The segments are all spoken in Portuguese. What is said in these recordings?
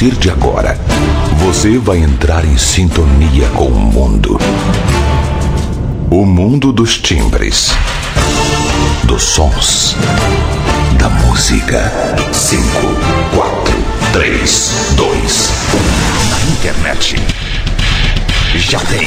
partir de agora, você vai entrar em sintonia com o mundo. O mundo dos timbres, dos sons, da música. 5, 4, 3, 2, 1. Na internet. Já tem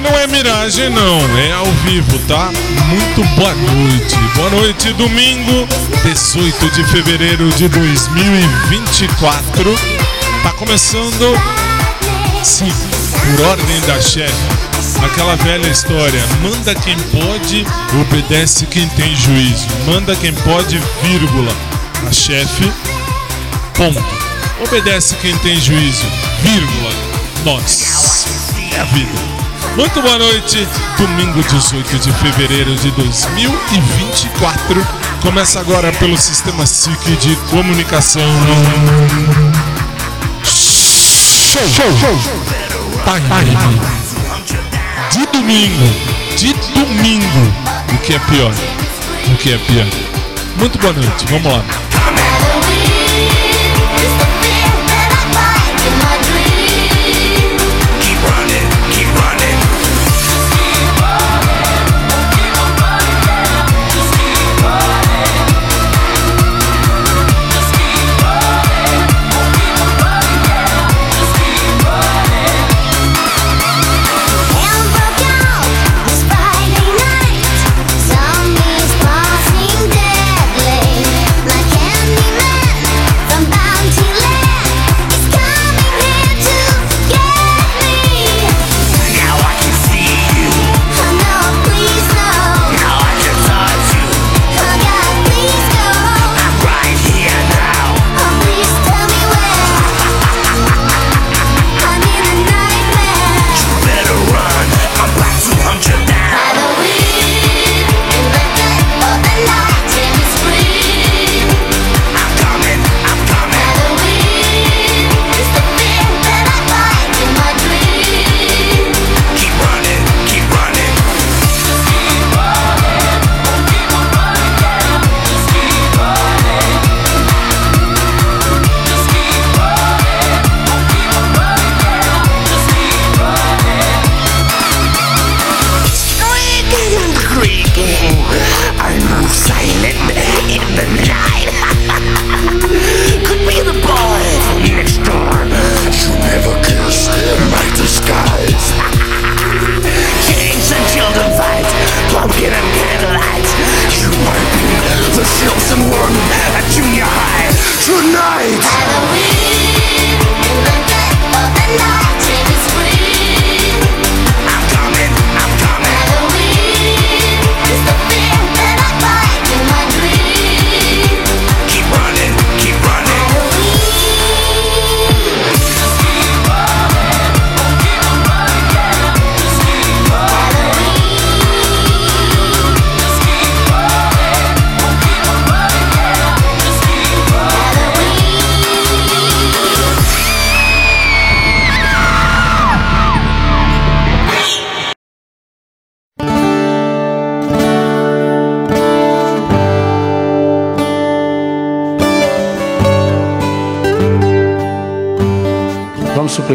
E não é miragem, não, é ao vivo, tá? Muito boa noite. Boa noite, domingo, 18 de fevereiro de 2024. Tá começando, sim, por ordem da chefe. Aquela velha história: manda quem pode, obedece quem tem juízo. Manda quem pode, vírgula. A chefe, ponto. Obedece quem tem juízo, vírgula. Nós. É a vida. Muito boa noite, domingo 18 de fevereiro de 2024. Começa agora pelo sistema SIC de comunicação. Show, show, show. Time. De domingo, de domingo. O que é pior? O que é pior? Muito boa noite, vamos lá.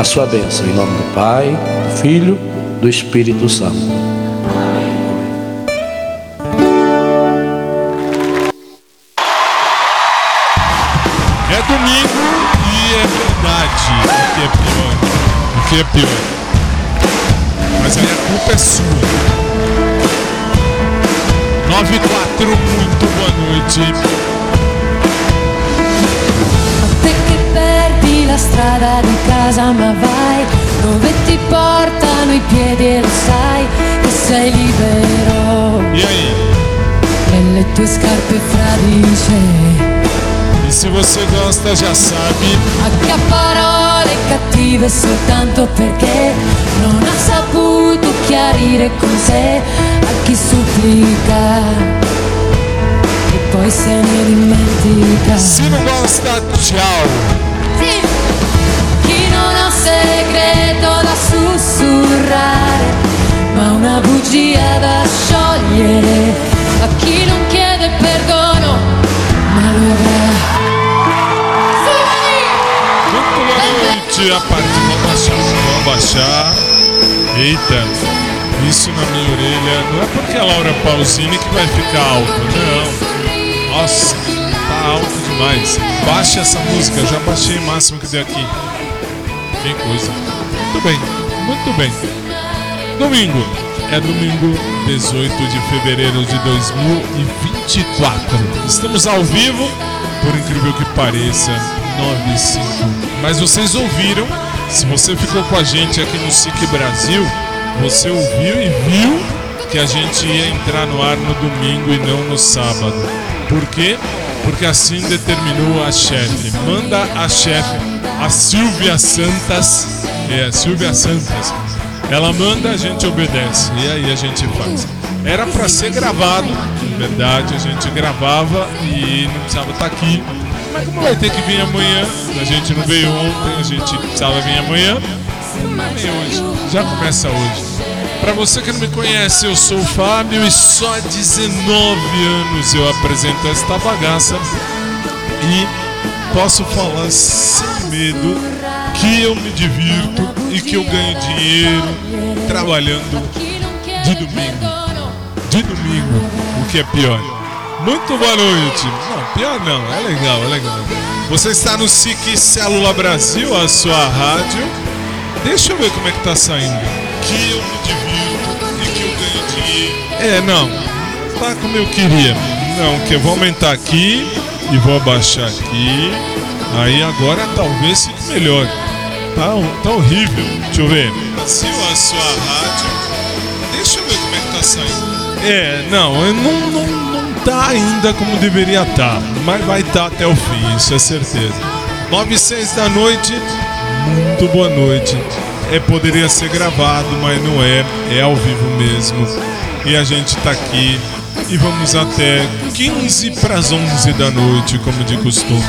a sua bênção, em nome do Pai, do Filho, do Espírito Santo. É domingo e é verdade. O que é pior? O que é pior? Mas aí a culpa é sua. 9 e 4, muito boa noite. La strada di casa ma vai dove ti portano i piedi e lo sai che sei libero E aí? nelle tue scarpe fradice E se você gosta, já sabe. a parole cattive soltanto perché non ha saputo chiarire con sé a chi supplica e poi se ne dimentica Se não gosta, tchau. Sì. Bugia da sciogliere. A chi non chiede perdono, ma lo avrà. Muito boa noite. A parte, vou baixar. Vou baixar. Eita, isso na minha orelha. Não é porque a Laura Pausini que vai ficar alto, não. Nossa, tá alto demais. Baixa essa música, já baixei o máximo que deu aqui. Que coisa. Muito bem, muito bem. Domingo. É domingo 18 de fevereiro de 2024. Estamos ao vivo, por incrível que pareça, 95. Mas vocês ouviram, se você ficou com a gente aqui no SIC Brasil, você ouviu e viu que a gente ia entrar no ar no domingo e não no sábado. Por quê? Porque assim determinou a chefe. Manda a chefe, a Silvia Santas. É, a Silvia Santas. Ela manda, a gente obedece. E aí a gente faz. Era para ser gravado, na verdade, a gente gravava e não precisava estar aqui. Mas como vai ter que vir amanhã, a gente não veio ontem, a gente precisava vir amanhã. Não vem hoje, já começa hoje. Para você que não me conhece, eu sou o Fábio e só há 19 anos eu apresento esta bagaça e posso falar sem medo que eu me divirto e que eu ganho dinheiro trabalhando de domingo. De domingo, o que é pior. Muito boa noite. Não, pior não, é legal, é legal. Você está no SIC Célula Brasil, a sua rádio. Deixa eu ver como é que tá saindo. Que eu me divirto e que eu ganho dinheiro. É, não, tá como eu queria. Não, que eu vou aumentar aqui e vou abaixar aqui. Aí agora talvez fique melhor. Tá, tá horrível. Deixa eu ver. Brasil, a sua rádio. Deixa eu ver como é que tá saindo. É, não, não, não, não tá ainda como deveria estar. mas vai estar até o fim, isso é certeza. 9 e 6 da noite, muito boa noite. É, poderia ser gravado, mas não é. É ao vivo mesmo. E a gente tá aqui e vamos até 15 para as 11 da noite, como de costume.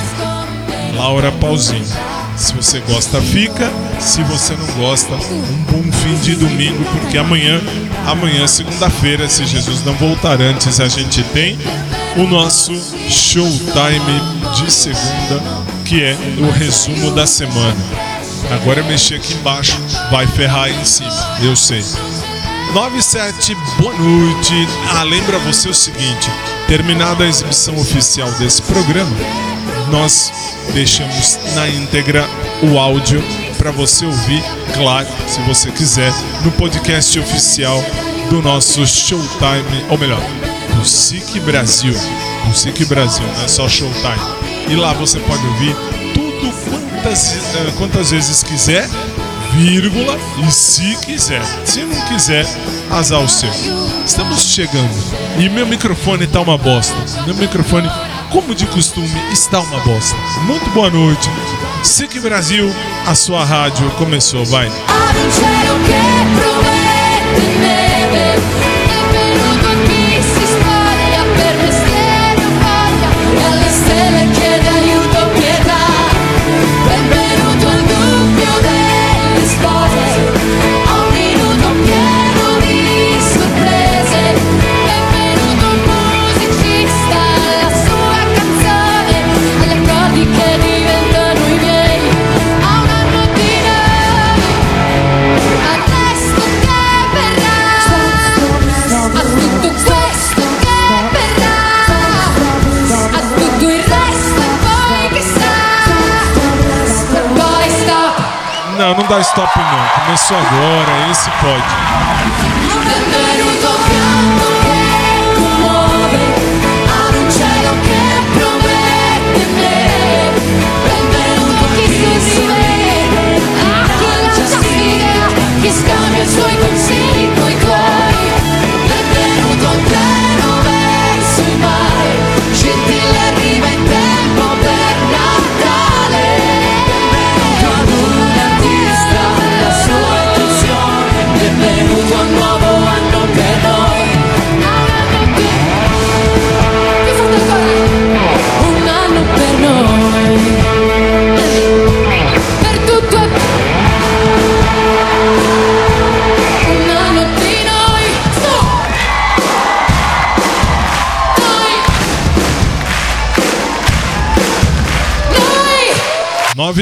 Laura Pauzinho. Se você gosta, fica. Se você não gosta, um bom fim de domingo, porque amanhã, amanhã, segunda-feira, se Jesus não voltar antes, a gente tem o nosso showtime de segunda, que é o resumo da semana. Agora mexi aqui embaixo, vai ferrar aí em cima, eu sei. 97, boa noite. Ah, lembra você o seguinte: terminada a exibição oficial desse programa, nós deixamos na íntegra o áudio para você ouvir, claro, se você quiser, no podcast oficial do nosso Showtime, ou melhor, do SIC Brasil. Do SIC Brasil, não é só Showtime. E lá você pode ouvir tudo quantas, eh, quantas vezes quiser, vírgula, e se quiser. Se não quiser, azar o seu. Estamos chegando. E meu microfone tá uma bosta. Meu microfone, como de costume, está uma bosta. Muito boa noite. SIC Brasil, a sua rádio começou, vai. Ad Não, dá stop não. Começou agora, esse pode. benvenuto pianto che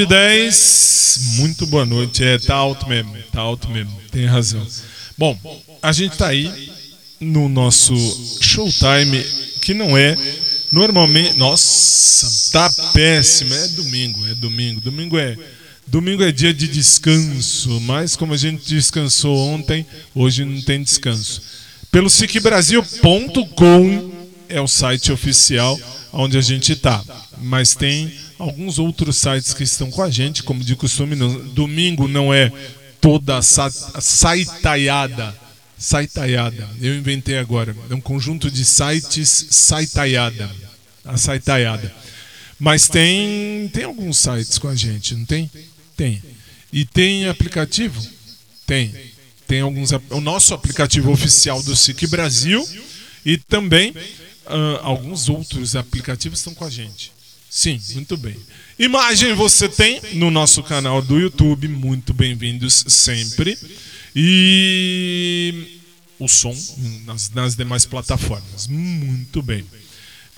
9 e 10, muito boa noite. É, tá alto mesmo, tá alto mesmo, tem razão. Bom, a gente tá aí no nosso showtime, que não é normalmente. Nossa, tá péssimo. É domingo, é domingo. Domingo é. Domingo é dia de descanso, mas como a gente descansou ontem, hoje não tem descanso. Pelo sicbrasil.com é o site oficial onde a gente está. Mas tem alguns outros sites que estão com a gente, como de costume. No domingo não é toda sa- saitaiada. Saitaiada. Eu inventei agora. É um conjunto de sites saitaiada. A saitaiada. Mas tem, tem alguns sites com a gente, não tem? Tem. E tem aplicativo? Tem. Tem alguns. O nosso aplicativo oficial do SIC Brasil e também ah, alguns outros aplicativos estão com a gente. Sim, muito bem. Imagem você tem no nosso canal do YouTube, muito bem-vindos sempre. E o som nas, nas demais plataformas, muito bem.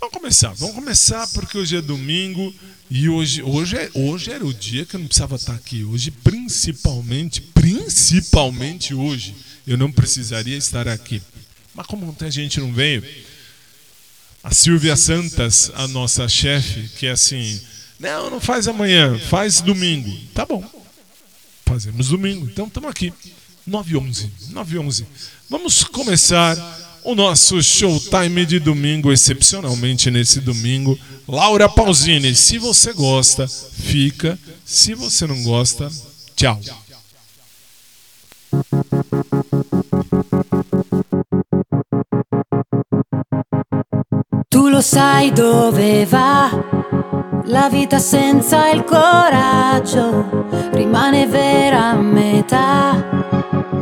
Vamos começar, vamos começar porque hoje é domingo e hoje, hoje, é, hoje era o dia que eu não precisava estar aqui. Hoje, principalmente, principalmente hoje, eu não precisaria estar aqui. Mas como muita gente não veio, a Silvia Santas, a nossa chefe, que é assim, não, não faz amanhã, faz domingo. Tá bom, fazemos domingo, então estamos aqui. 9 e 11, 9 e 11. Vamos começar o nosso showtime de domingo, excepcionalmente nesse domingo. Laura Pausini, se você gosta, fica. Se você não gosta, tchau. Lo sai dove va la vita senza il coraggio, rimane vera a metà,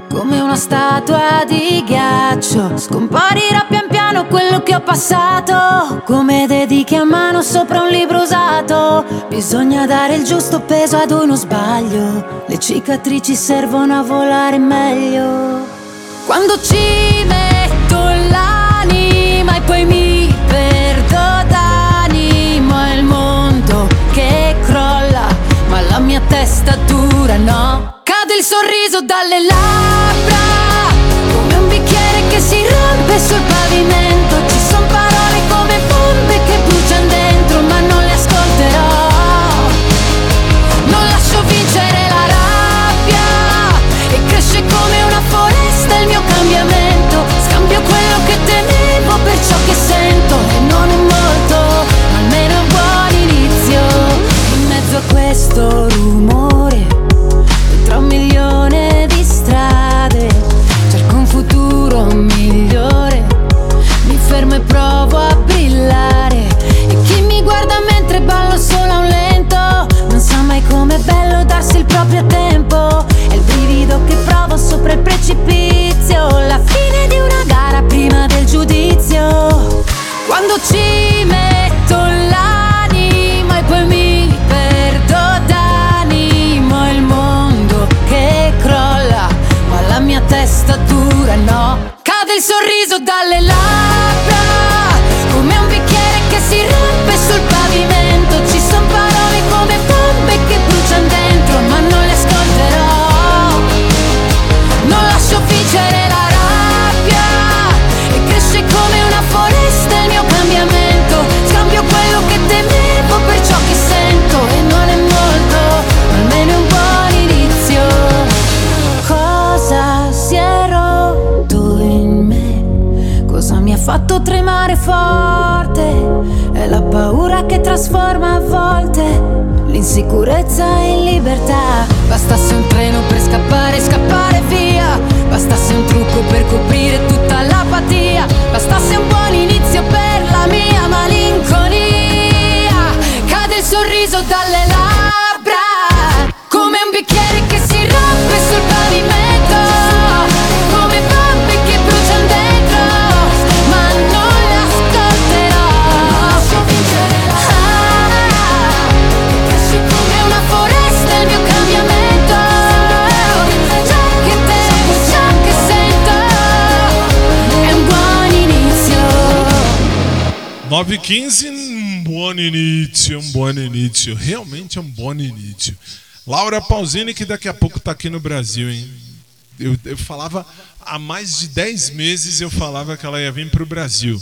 come una statua di ghiaccio. Scomparirà pian piano quello che ho passato, come dedichi a mano sopra un libro usato. Bisogna dare il giusto peso ad uno sbaglio, le cicatrici servono a volare meglio. Quando ci metto mia testa dura no. Cade il sorriso dalle labbra, come un bicchiere che si rompe sul pavimento. story. L'insicurezza in libertà. Bastasse un treno per scappare, scappare via. Bastasse un trucco per coprire 9 h 15 um bom início, um bom início. Realmente é um bom início. Laura Pausini, que daqui a pouco tá aqui no Brasil, hein? Eu, eu falava, há mais de 10 meses eu falava que ela ia vir pro Brasil.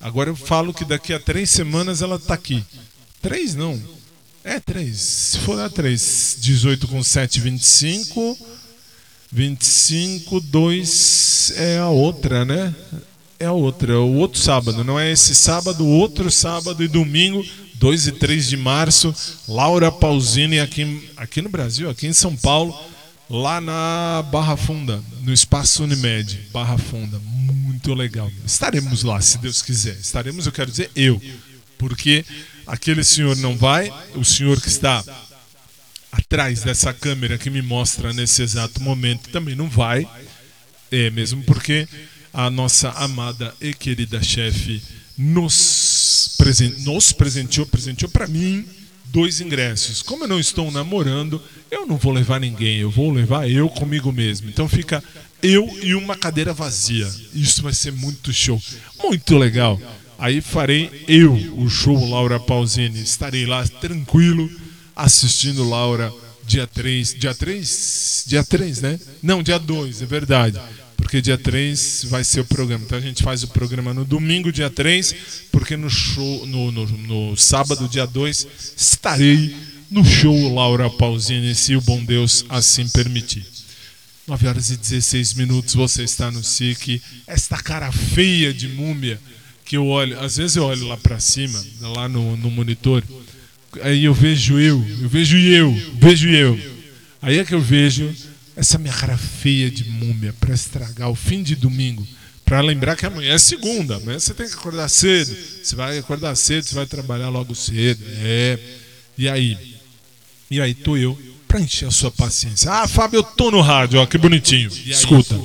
Agora eu falo que daqui a três semanas ela tá aqui. Três não. É três. Se for a três. 18 com 7, 25. 25, 2 é a outra, né? É outra, é o outro sábado. Não é esse sábado, outro sábado e domingo, 2 e 3 de março. Laura Pausini aqui, aqui no Brasil, aqui em São Paulo, lá na Barra Funda, no Espaço Unimed, Barra Funda. Muito legal. Estaremos lá, se Deus quiser. Estaremos, eu quero dizer, eu. Porque aquele senhor não vai, o senhor que está atrás dessa câmera que me mostra nesse exato momento também não vai. É mesmo porque a nossa amada e querida chefe nos, presen nos presenteou, presenteou para mim dois ingressos. Como eu não estou namorando, eu não vou levar ninguém, eu vou levar eu comigo mesmo. Então fica eu e uma cadeira vazia. Isso vai ser muito show, muito legal. Aí farei eu o show Laura Pausini. Estarei lá tranquilo assistindo Laura dia 3. Dia 3? Dia 3, né? Não, dia 2, é verdade. Porque dia 3 vai ser o programa. Então a gente faz o programa no domingo, dia 3, porque no show, no, no, no sábado, dia 2, estarei no show Laura Pausini, se o bom Deus assim permitir. 9 horas e 16 minutos, você está no SIC. Esta cara feia de múmia que eu olho, às vezes eu olho lá pra cima, lá no, no monitor, aí eu vejo eu, eu vejo eu, vejo eu. Aí é que eu vejo essa minha cara feia de múmia para estragar o fim de domingo, para lembrar que amanhã é segunda, amanhã você tem que acordar cedo, você vai acordar cedo, você vai trabalhar logo cedo, é. E aí? E aí tô eu para encher a sua paciência. Ah, Fábio, eu tô no rádio, ó, que bonitinho. Escuta.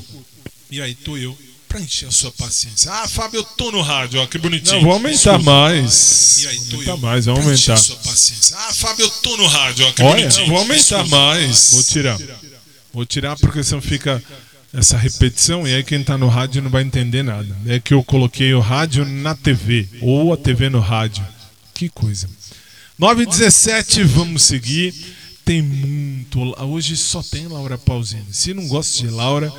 E aí tô eu para encher a sua paciência. Ah, Fábio, eu tô no rádio, ó, que bonitinho. Não, vou aumentar mais. E aí tô Aumentar eu mais, vamos pra encher aumentar. a sua paciência. Ah, Fábio, eu tô no rádio, ó, que Olha, bonitinho. vou aumentar Escuta. mais. Vou tirar. Vou tirar porque senão fica essa repetição e aí quem tá no rádio não vai entender nada. É que eu coloquei o rádio na TV ou a TV no rádio. Que coisa. 9 e 17, vamos seguir. Tem muito. Hoje só tem Laura Pausini. Se não gosta de Laura,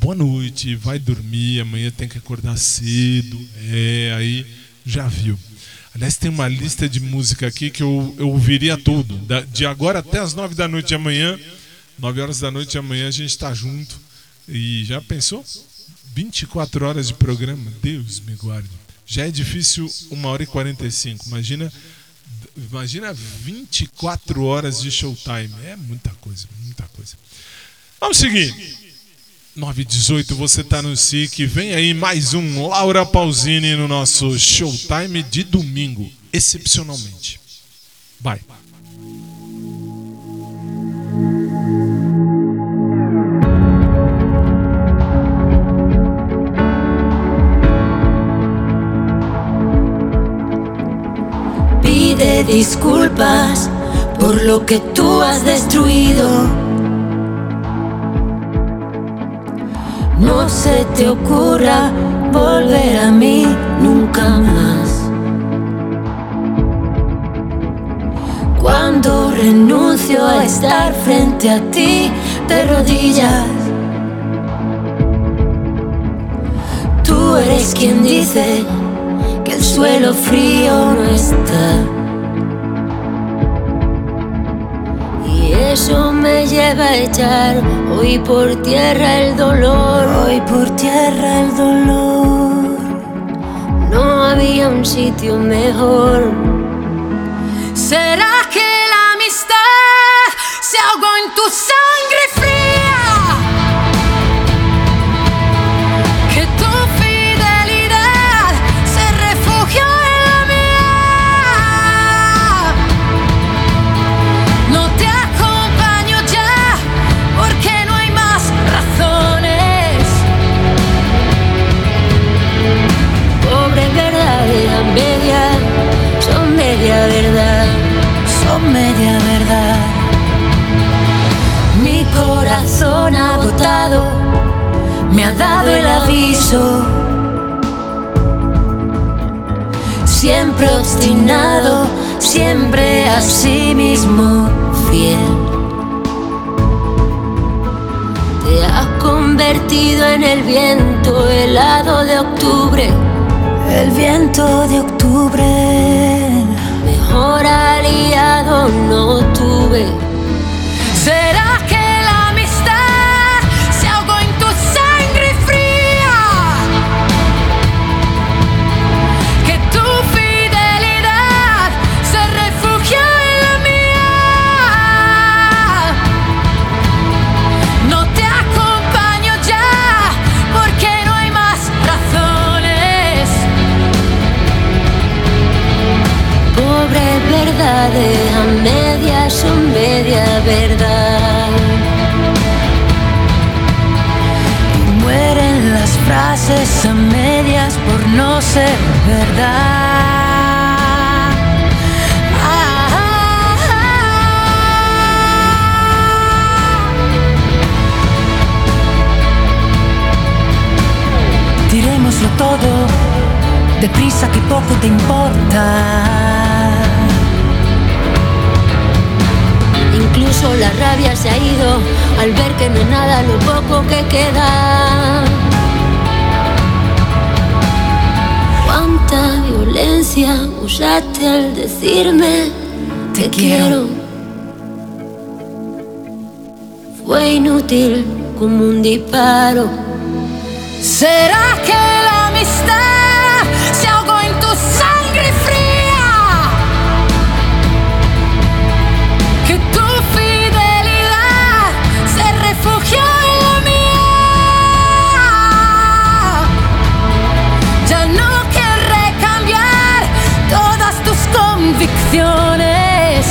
boa noite, vai dormir. Amanhã tem que acordar cedo. É, aí já viu. Aliás, tem uma lista de música aqui que eu, eu ouviria tudo. Da- de agora até as 9 da noite de amanhã. 9 horas da noite amanhã a gente tá junto. E já pensou? 24 horas de programa. Deus me guarde. Já é difícil 1 hora e 45. Imagina, imagina 24 horas de showtime. É muita coisa, muita coisa. Vamos seguir. 9 e 18, você tá no SIC. Vem aí mais um Laura Pausini no nosso showtime de domingo. Excepcionalmente. Vai. Disculpas por lo que tú has destruido. No se te ocurra volver a mí nunca más. Cuando renuncio a estar frente a ti de rodillas, tú eres quien dice que el suelo frío no está. Eso me lleva a echar hoy por tierra el dolor, hoy por tierra el dolor. No había un sitio mejor ¿Será que la amistad se ahogó en tu sangre dado el aviso. Siempre obstinado, siempre a sí mismo fiel. Te has convertido en el viento helado de octubre. El viento de octubre. Mejor aliado no tuve. Verdades a medias son media verdad. Y mueren las frases a medias por no ser verdad. Tirémoslo todo, deprisa que poco te importa. Incluso la rabia se ha ido al ver que no es nada lo poco que queda. Cuánta violencia usaste al decirme te quiero. Fue inútil como un disparo. ¿Será que la amistad convicciones.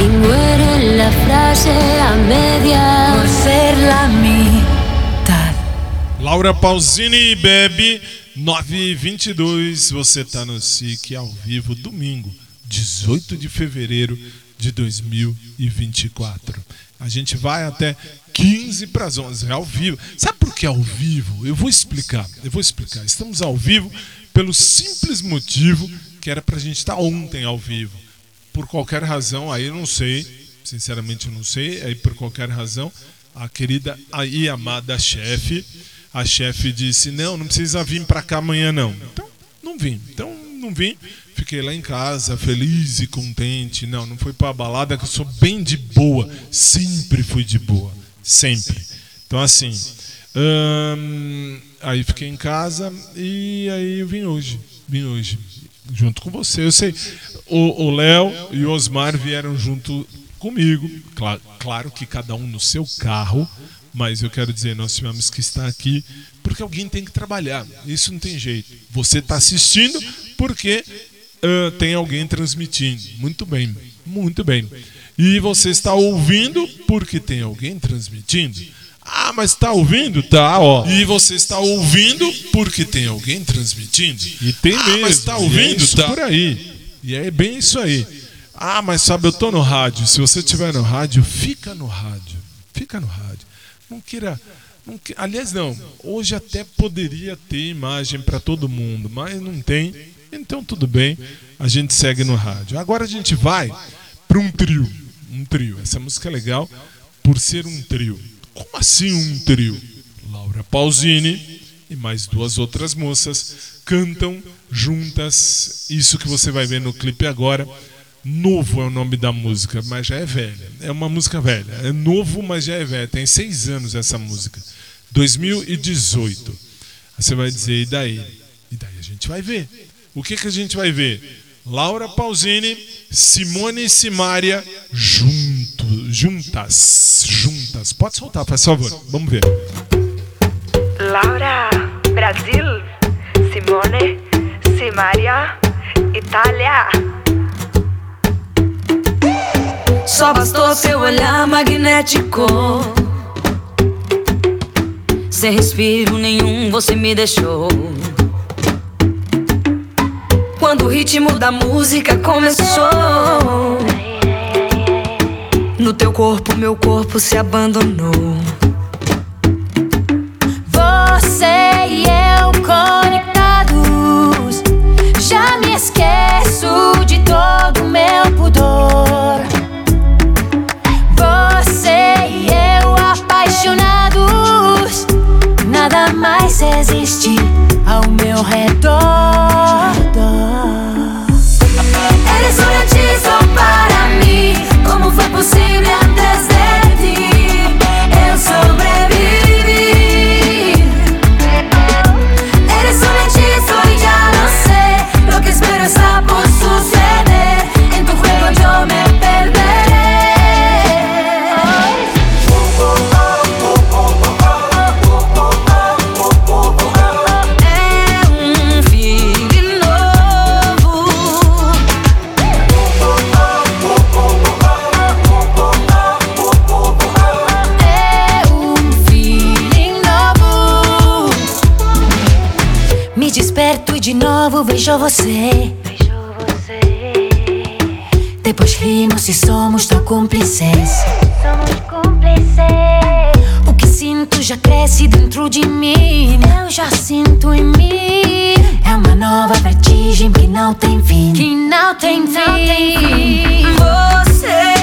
Y muere la frase a media por ser la mitad. Laura Pausini bebe 922. Você tá no SIC ao vivo, domingo, 18 de fevereiro de 2024. A gente vai até 15 para as 11, é ao vivo. Sabe por que ao vivo? Eu vou explicar. Eu vou explicar. Estamos ao vivo pelo simples motivo que era pra gente estar ontem ao vivo. Por qualquer razão, aí eu não sei, sinceramente eu não sei, aí por qualquer razão, a querida e amada chefe, a chefe disse: "Não, não precisa vir para cá amanhã não". Então, não vim. Então, não vim. Fiquei lá em casa, feliz e contente. Não, não fui pra balada, que eu sou bem de boa. Sempre fui de boa. Sempre. Então, assim. hum, aí fiquei em casa e aí vim hoje. Vim hoje. Junto com você. Eu sei. O Léo e o Osmar vieram junto comigo. Claro, claro que cada um no seu carro. Mas eu quero dizer, nós tivemos que estar aqui porque alguém tem que trabalhar. Isso não tem jeito. Você está assistindo porque ah, tem alguém transmitindo. Muito bem, muito bem. E você está ouvindo porque tem alguém transmitindo. Ah, mas está ouvindo? Tá, ó. E você está ouvindo porque tem alguém transmitindo. E tem ah, mesmo, Mas está é ouvindo? isso tá por aí. E é bem isso aí. Ah, mas sabe, eu tô no rádio. Se você estiver no rádio, fica no rádio. Fica no rádio. Não queira. não que- aliás, não. Hoje até poderia ter imagem para todo mundo, mas não tem. Então tudo bem. A gente segue no rádio. Agora a gente vai para um trio. Um trio. Essa música é legal por ser um trio. Como assim um trio? Laura Pausini e mais duas outras moças cantam juntas isso que você vai ver no clipe agora. Novo é o nome da música, mas já é velha. É uma música velha. É novo, mas já é velha. Tem seis anos essa música. 2018. Aí você vai dizer, e daí? E daí a gente vai ver. O que, que a gente vai ver? Laura Pausini, Simone e Simária junto, juntas, juntas. Pode soltar, por favor. Vamos ver. Laura, Brasil, Simone, Simaria, Itália. Só bastou seu olhar magnético. Sem respiro nenhum você me deixou. Quando o ritmo da música começou, no teu corpo, meu corpo se abandonou. Você e eu conectados. Já me esqueço de todo meu pudor. Você e eu apaixonados. Nada mais existe ao meu redor. Vejo você. Depois rimos e somos tão cúmplices. Somos cúmplices. O que sinto já cresce dentro de mim. Eu já sinto em mim. É uma nova vertigem que não tem fim. Que não tem fim. Você e eu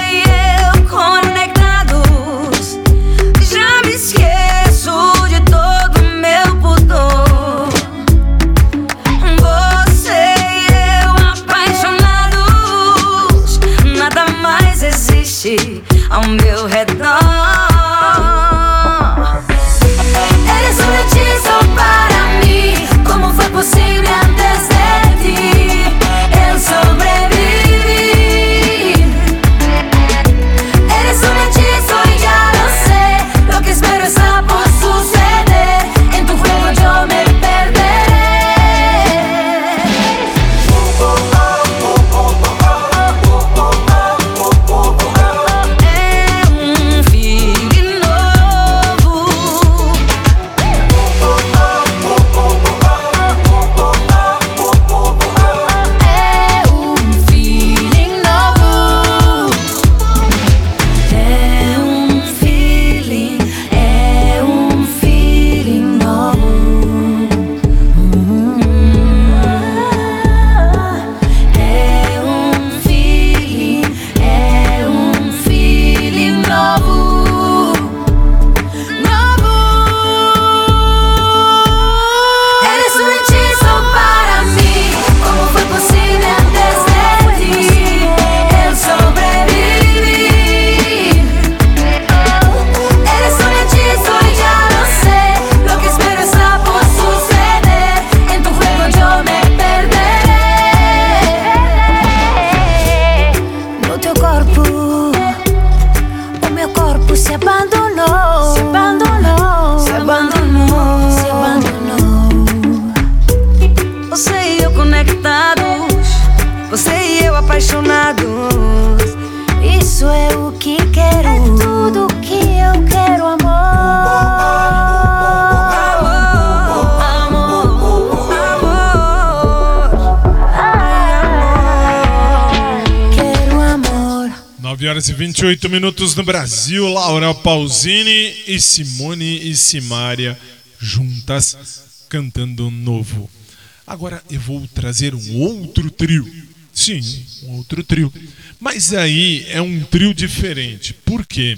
9 horas e 28 minutos no Brasil. Laura Pausini e Simone e Simária juntas cantando novo. Agora eu vou trazer um outro trio. Sim, um outro trio. Mas aí é um trio diferente. Por quê?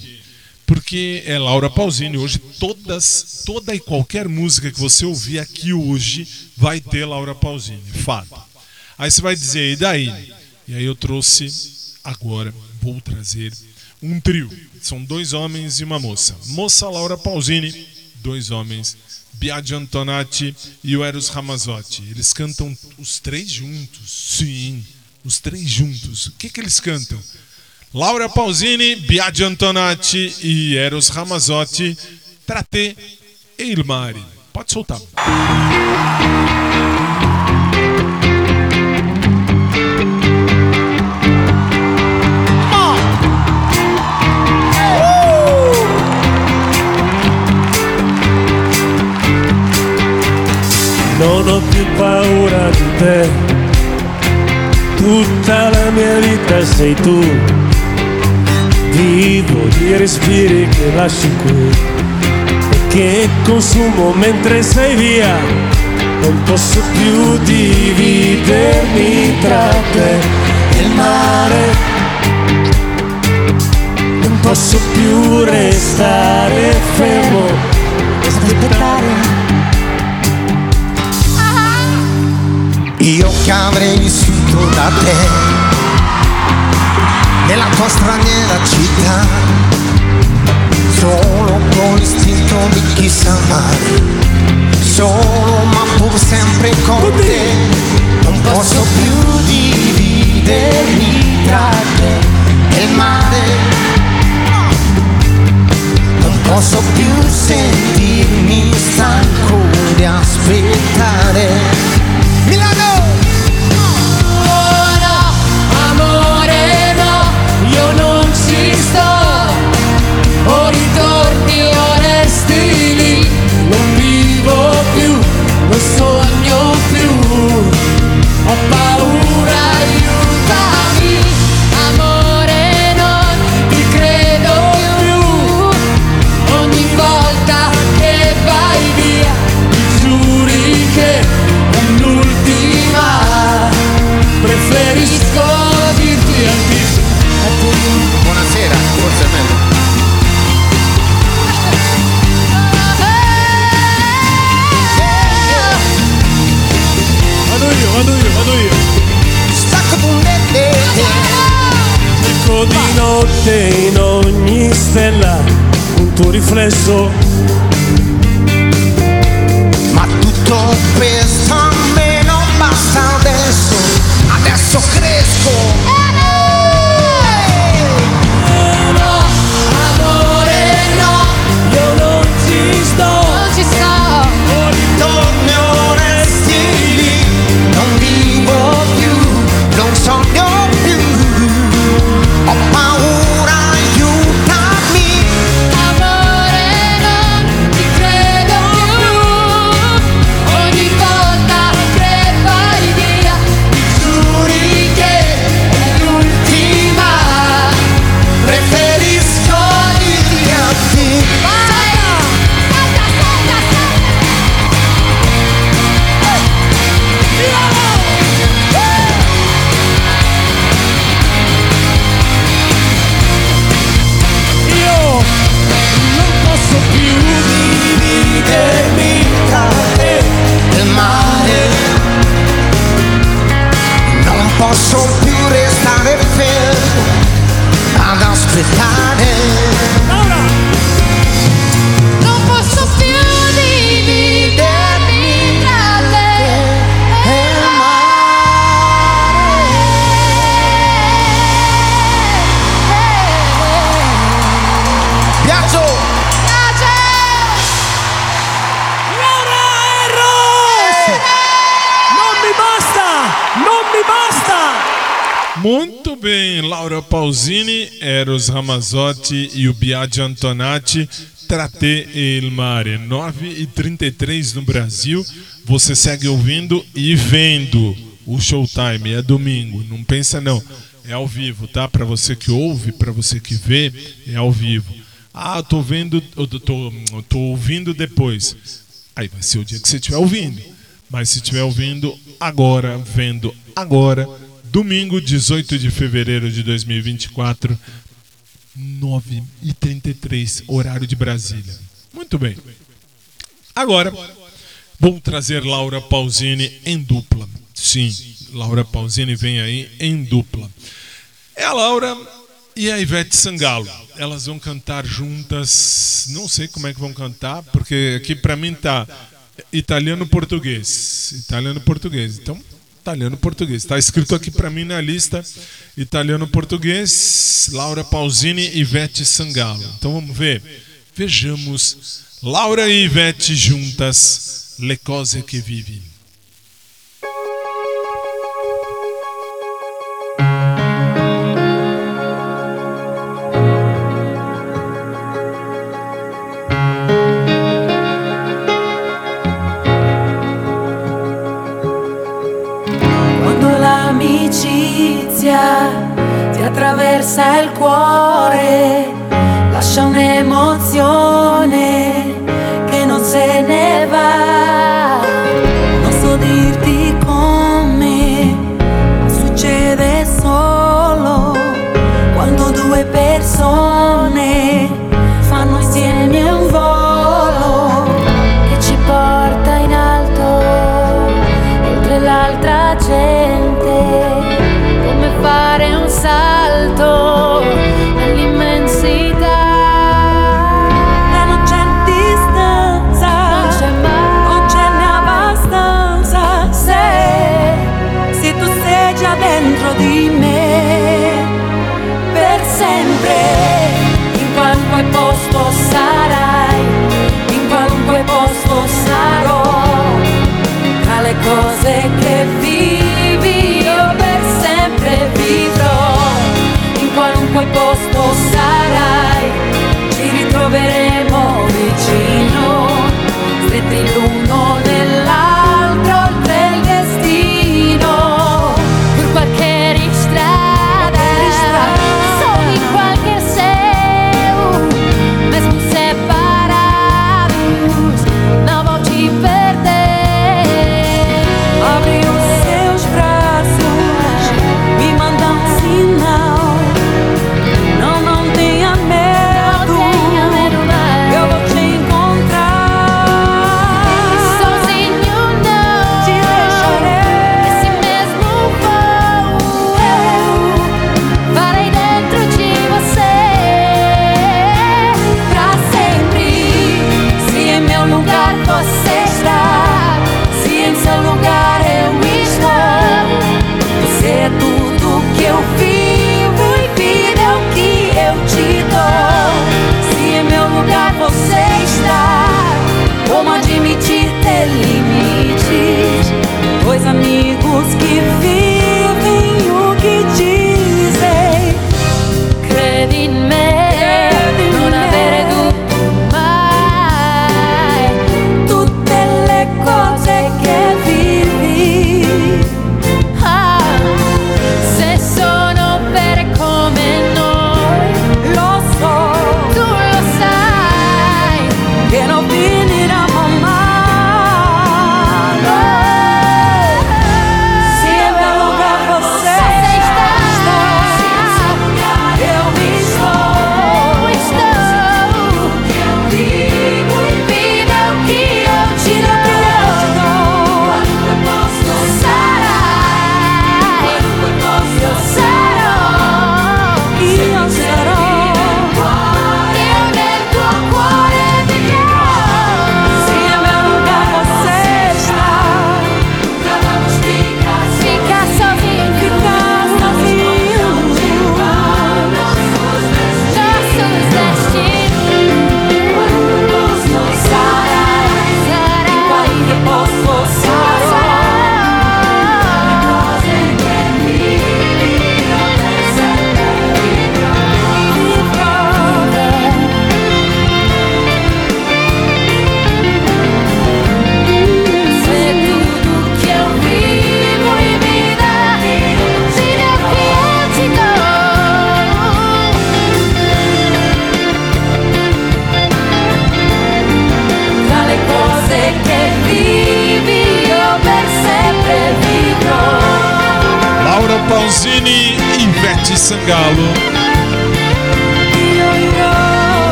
Porque é Laura Pausini. Hoje todas, toda e qualquer música que você ouvir aqui hoje vai ter Laura Pausini. Fato. Aí você vai dizer, e daí? E aí eu trouxe agora, vou trazer um trio. São dois homens e uma moça. Moça Laura Pausini, dois homens, Biagio Antonati e o Eros Ramazotti. Eles cantam os três juntos. Sim, Os três juntos. O que, que eles cantam? Laura Pausini, Biagio Antonati e Eros Ramazzotti, Tratê e Ilmari. Pode soltar. Non ho più paura di te, tutta la mia vita sei tu. Vivo di respiri che lasci qui e che consumo mentre sei via. Non posso più dividermi tra te e il mare. Non posso più restare fermo aspettare. Io che avrei vissuto da te nella tua straniera città, solo con l'istinto di chi sa amare, solo ma pur sempre con te, non posso più dividermi tra te e il mare, non posso più sentirmi stanco di aspettare. Milano! Di notte in ogni stella un tuo riflesso. Ma tutto questo a me non basta adesso, adesso cresco. Pausini, Eros Ramazzotti e o Biagi Antonati, Tratê e Il Mare. 9 e 33 no Brasil. Você segue ouvindo e vendo o Showtime. É domingo, não pensa não. É ao vivo, tá? Para você que ouve, para você que vê, é ao vivo. Ah, tô vendo, tô, tô ouvindo depois. Aí vai ser o dia que você estiver ouvindo. Mas se estiver ouvindo agora, vendo agora, domingo 18 de fevereiro de 2024, 9 e 33 horário de Brasília. Muito bem. Agora, vou trazer Laura Pausini em dupla. Sim, Laura Pausini vem aí em dupla. É a Laura e a Ivete Sangalo. Elas vão cantar juntas. Não sei como é que vão cantar, porque aqui para mim tá italiano-português. Está escrito aqui para mim na lista italiano-português, Laura Pausini e Ivete Sangalo. Então vamos ver. Vejamos Laura e Ivete juntas, Le cose che vive. attraversa il cuore, lascia un'emozione.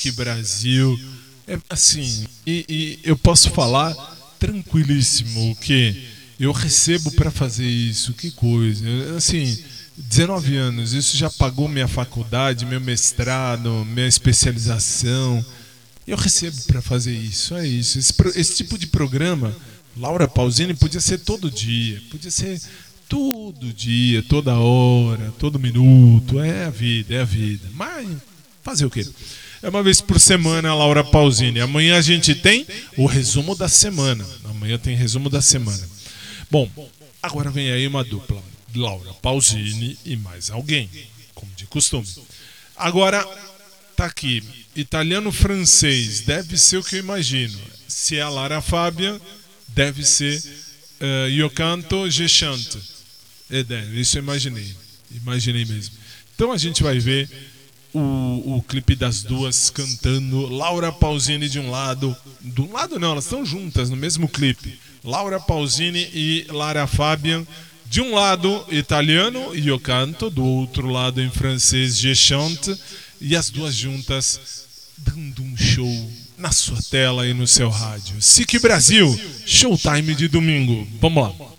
que Brasil. É assim, e, e eu posso falar tranquilíssimo que eu recebo para fazer isso, que coisa. Assim, 19 anos, isso já pagou minha faculdade, meu mestrado, minha especialização. Eu recebo para fazer isso, é isso. Esse, esse, tipo de programa, Laura Pausini, podia ser todo dia, podia ser todo dia, toda hora, todo minuto. É a vida, é a vida. Mas fazer o quê? É uma vez por semana, Laura Pausini. Amanhã a gente tem o resumo da semana. Amanhã tem resumo da semana. Bom, agora vem aí uma dupla. Laura Pausini e mais alguém, como de costume. Agora, tá aqui. Italiano-francês, deve ser o que eu imagino. Se é a Lara Fabian, deve ser eh, Eu canto, je chante. É, isso eu imaginei. Imaginei mesmo. Então a gente vai ver o, o clipe das duas cantando Laura Pausini de um lado. De um lado não, elas estão juntas no mesmo clipe. Laura Pausini e Lara Fabian. De um lado, italiano, Io canto, do outro lado, em francês, Je chante, e as duas juntas dando um show na sua tela e no seu rádio. SIC Brasil, showtime de domingo. Vamos lá.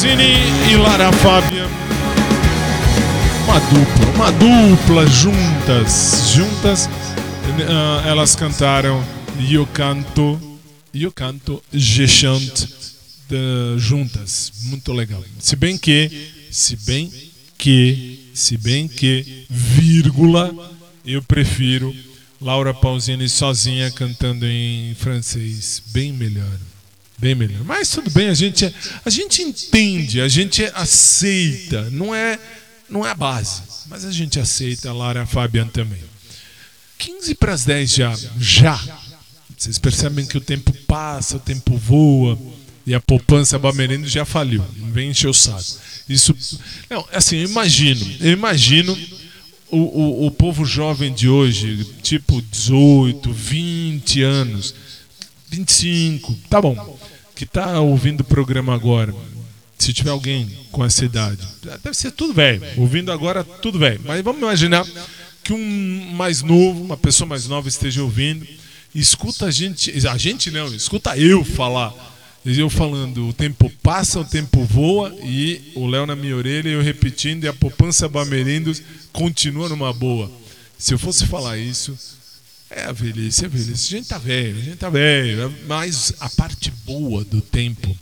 Pausini e Lara Fabian. Uma dupla, uma dupla juntas. Juntas, uh, elas cantaram Eu Canto, Eu Canto, Je Chante de, juntas. Muito legal. Se bem que, se bem que, se bem que, vírgula, eu prefiro Laura Pausini sozinha cantando em francês. Bem melhor. Bem melhor. Mas tudo bem, a gente, é, a gente entende, a gente aceita. Não é, não é a base, mas a gente aceita a Lara Fabian também. 15 para as 10 já. Já. Vocês percebem que o tempo passa, o tempo voa. E a poupança Bamerino já faliu. Vem encher o saco. Isso. Não, assim, eu imagino. Eu imagino o, o, o povo jovem de hoje, tipo 18, 20 anos, 25, tá bom, que tá ouvindo o programa agora. Se tiver alguém com essa idade, deve ser tudo velho. Ouvindo agora, tudo velho. Mas vamos imaginar que um mais novo, uma pessoa mais nova esteja ouvindo, escuta a gente, a gente não, escuta eu falar eu falando, o tempo passa, o tempo voa, e o Léo na minha orelha, eu repetindo, e a poupança Bamerindos continua numa boa. Se eu fosse falar isso, é a velhice, é a velhice. A gente tá velho, a gente tá velho. Mas a parte boa do tempo,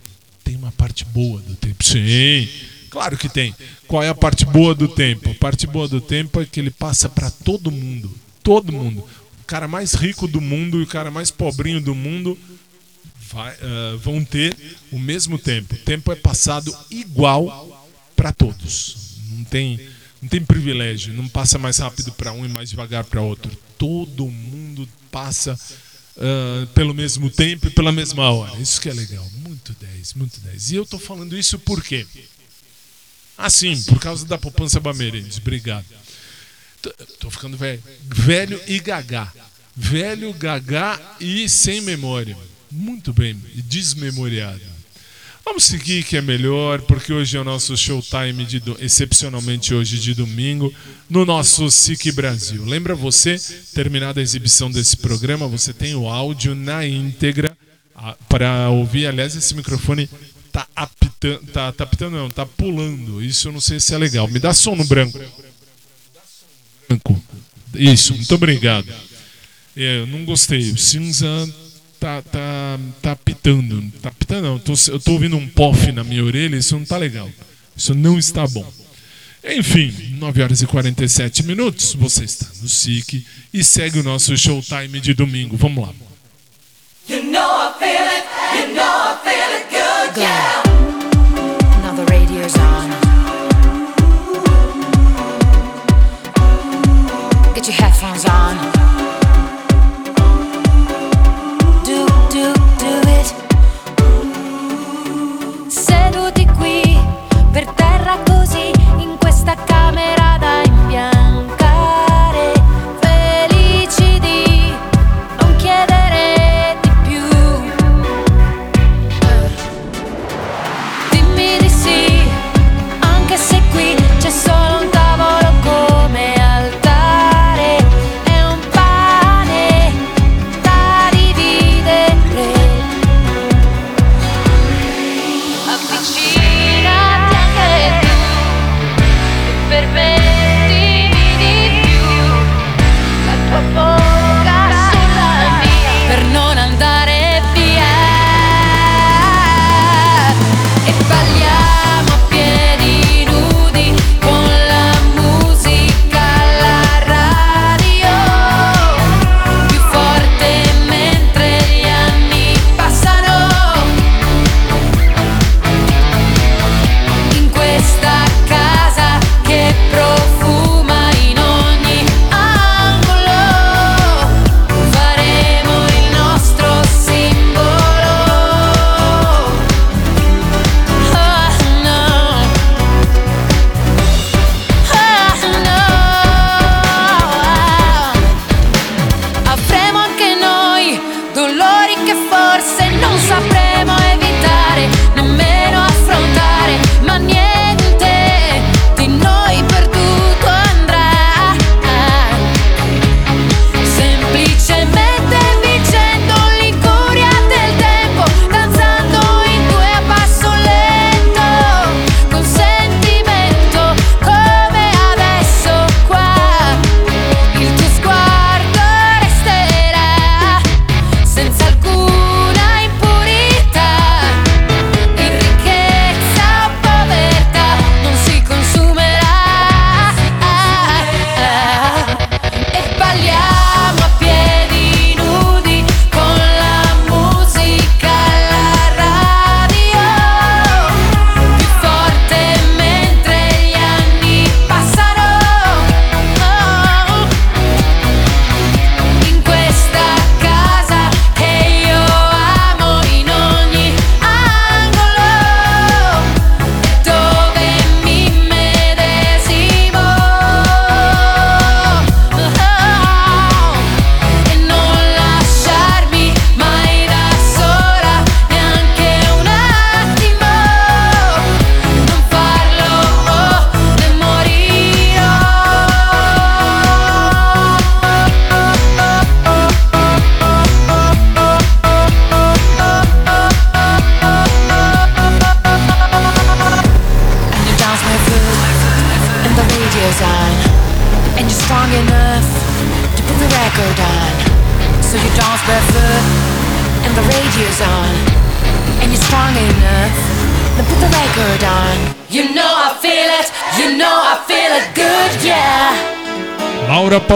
tem uma parte boa do tempo. Sim, claro que tem. Qual é a parte boa do tempo? A parte boa do tempo é que ele passa para todo mundo. Todo mundo. O cara mais rico do mundo e o cara mais pobrinho do mundo vai, uh, vão ter o mesmo tempo. O tempo é passado igual para todos. Não tem, não tem privilégio. Não passa mais rápido para um e mais devagar para outro. Todo mundo passa uh, pelo mesmo tempo e pela mesma hora. Isso que é legal. Muito 10, muito 10. E eu estou falando isso por quê? Assim, por causa da poupança Bameirense. Obrigado. Tô ficando velho. Velho e gagá. Velho, gagá e sem memória. Muito bem, desmemoriado. Vamos seguir que é melhor, porque hoje é o nosso showtime, de, excepcionalmente hoje de domingo, no nosso SIC Brasil. Lembra você, terminada a exibição desse programa, você tem o áudio na íntegra para ouvir. Aliás, esse microfone tá apitando, tá, tá apitando não, tá pulando. Isso eu não sei se é legal. Me dá som no branco. Branco. Isso, muito obrigado. É, eu não gostei. O cinza tá, tá, tá pitando. Tá pitando, não. Tô, eu tô ouvindo um pof na minha orelha, isso não tá legal. Isso não está bom. Enfim, 9 horas e 47 minutos, você está no SIC e segue o nosso showtime de domingo. Vamos lá. You know I feel it, you know I feel it good, yeah.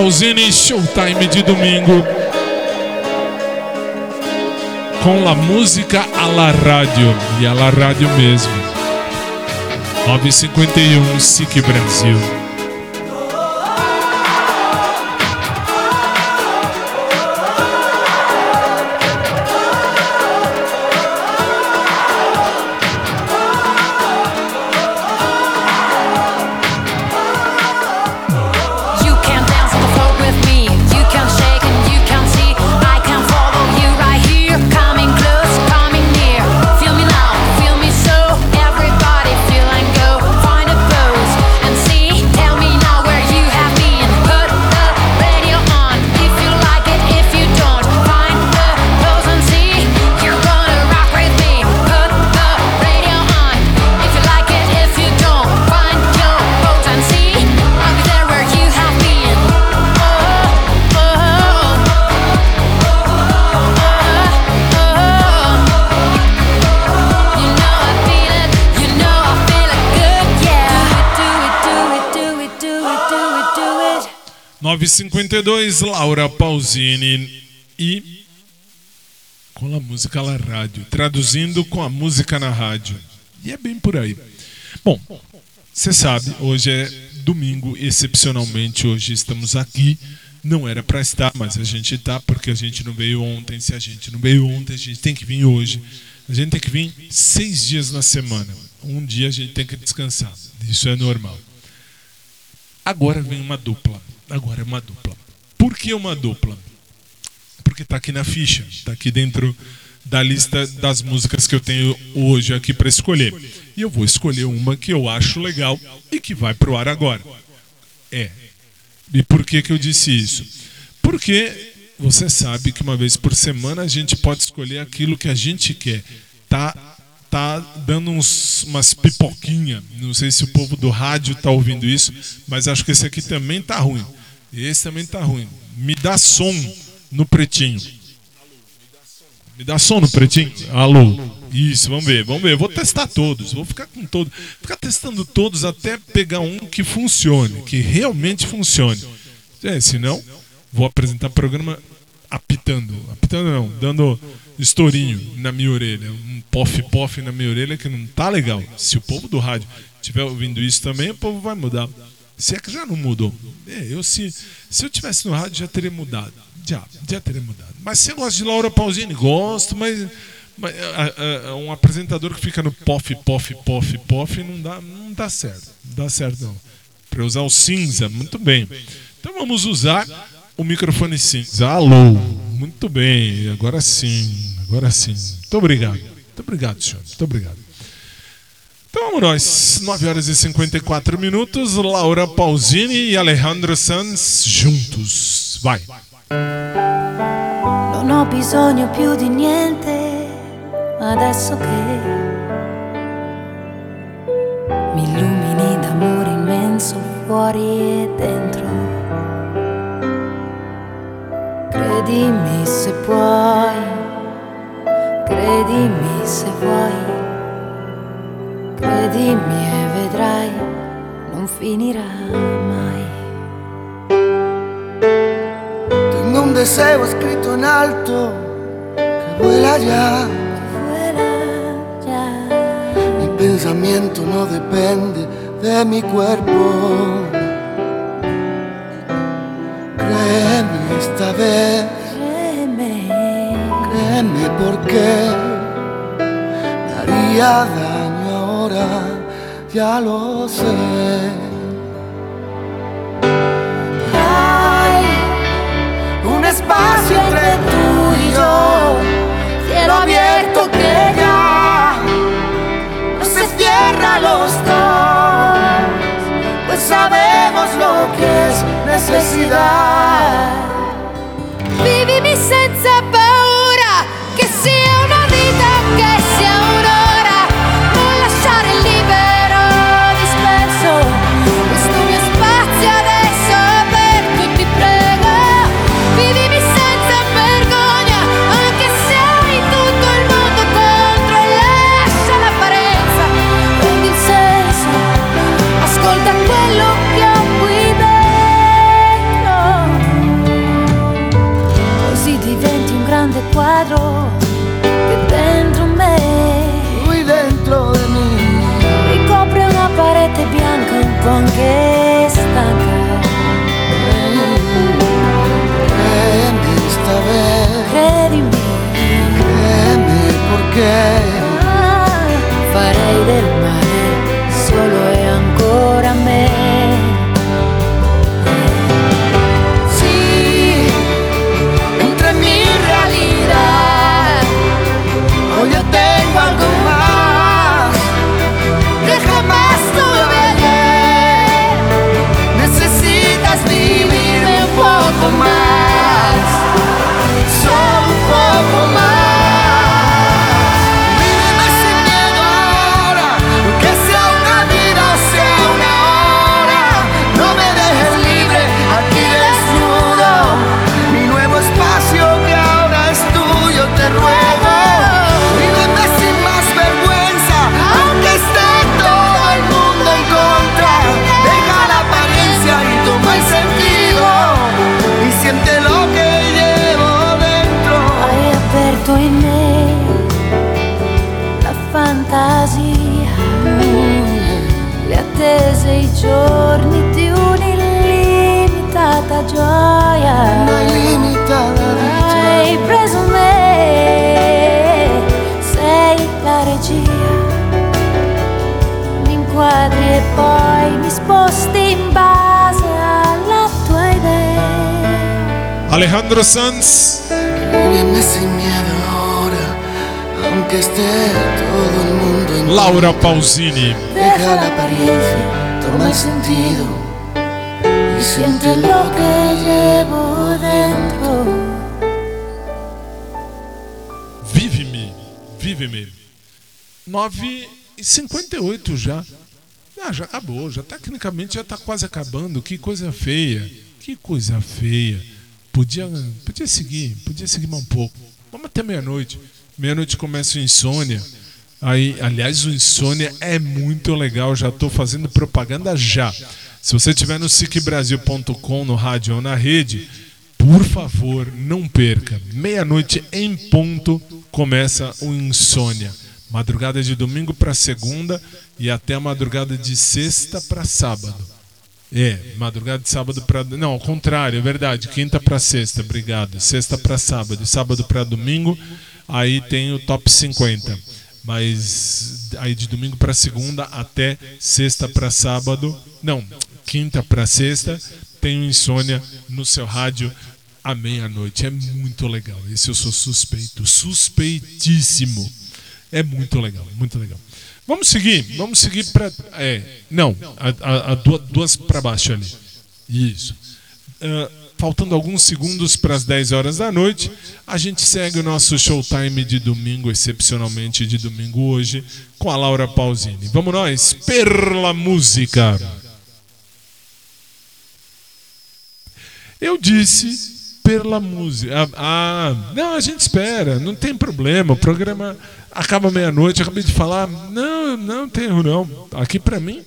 Pausini, Showtime de domingo. Com a música a la rádio. E a la rádio mesmo. 951 SIC Brasil. 952 Laura Pausini e com a música na rádio, traduzindo com a música na rádio. E é bem por aí. Bom, você sabe, hoje é domingo, excepcionalmente hoje estamos aqui. Não era para estar, mas a gente tá porque a gente não veio ontem. Se a gente não veio ontem, a gente tem que vir hoje. A gente tem que vir seis dias na semana. Um dia a gente tem que descansar. Isso é normal. Agora vem uma dupla. Agora é uma dupla. Por que uma dupla? Porque tá aqui na ficha, tá aqui dentro da lista das músicas que eu tenho hoje aqui para escolher. E eu vou escolher uma que eu acho legal e que vai pro ar agora. É. E por que que eu disse isso? Porque você sabe que uma vez por semana a gente pode escolher aquilo que a gente quer. Tá tá dando uns, umas pipoquinha. Não sei se o povo do rádio tá ouvindo isso, mas acho que esse aqui também tá ruim. Esse também tá ruim. Me dá som no pretinho. Me dá som no pretinho? Alô. Isso, vamos ver, vamos ver. Vou testar todos. Vou ficar com todos. Ficar testando todos até pegar um que funcione, que realmente funcione. É, senão, vou apresentar programa apitando. Apitando não, dando estourinho na minha orelha. Um pof-pof na minha orelha que não tá legal. Se o povo do rádio estiver ouvindo isso também, o povo vai mudar. Se é que já não mudou. É, eu se, se eu tivesse no rádio já teria mudado. Já, já teria mudado. Mas você gosta de Laura Pausini? Gosto, mas, mas a- a- um apresentador que fica no pof, pof, pof, pof não dá, não dá certo. Não dá certo não. Para usar o cinza, muito bem. Então vamos usar o microfone cinza. Alô, muito bem. Agora sim, agora sim. Muito obrigado. Muito obrigado, senhor. Muito obrigado. Então vamos nós, 9 horas e 54 minutos, Laura Pausini e Alejandro Sanz juntos. Vai. Non ho bisogno più di niente adesso che mi illumini d'amore immenso fuori e dentro. Credimi se puoi, credimi se vuoi, credimi e vedrai, non finirà mai. Tengo un deseo escrito en alto que vuela ya. Mi pensamiento no depende de mi cuerpo. Créeme esta vez, créeme porque me haría ya lo sé. Hay un espacio entre tú y yo, cielo abierto que ya no se cierra los dos, pues sabemos lo que es necesidad. Créeme mundo en Laura Pausini. Deja la apariencia, toma el sentido y siente lo que llevo dentro. Vive-me, vive-me. 9 e 58 já. Ah, já acabou, já tecnicamente já tá quase acabando. Que coisa feia. Que coisa feia. Podia, podia seguir, podia seguir mais um pouco. Vamos até meia-noite. Meia-noite começa o insônia. Aí, aliás, o insônia é muito legal. Já estou fazendo propaganda já. Se você estiver no sicbrasil.com, no rádio ou na rede, por favor, não perca. Meia-noite em ponto começa o Insônia. Madrugada de domingo para segunda e até a madrugada de sexta para sábado. É, madrugada de sábado para. Não, ao contrário, é verdade. Quinta para sexta, obrigado. Sexta para sábado, sábado para domingo. Aí tem o top 50. Mas aí de domingo para segunda até sexta para sábado. Não, quinta para sexta. Tem o Insônia no seu rádio à meia-noite. É muito legal. Esse eu sou suspeito. Suspeitíssimo. É muito legal, muito legal. Vamos seguir, vamos seguir para. É, não, a, a- a duas, duas para baixo ali. Isso. Ah, faltando alguns segundos para as 10 horas da noite, a gente segue o nosso showtime de domingo, excepcionalmente de domingo hoje, com a Laura Pausini. Vamos nós, Perla Música. Eu disse pela música. Ah, ah, não, a gente espera, não tem problema. O programa acaba meia-noite. Acabei de falar, não, não tem erro não. Aqui pra mim,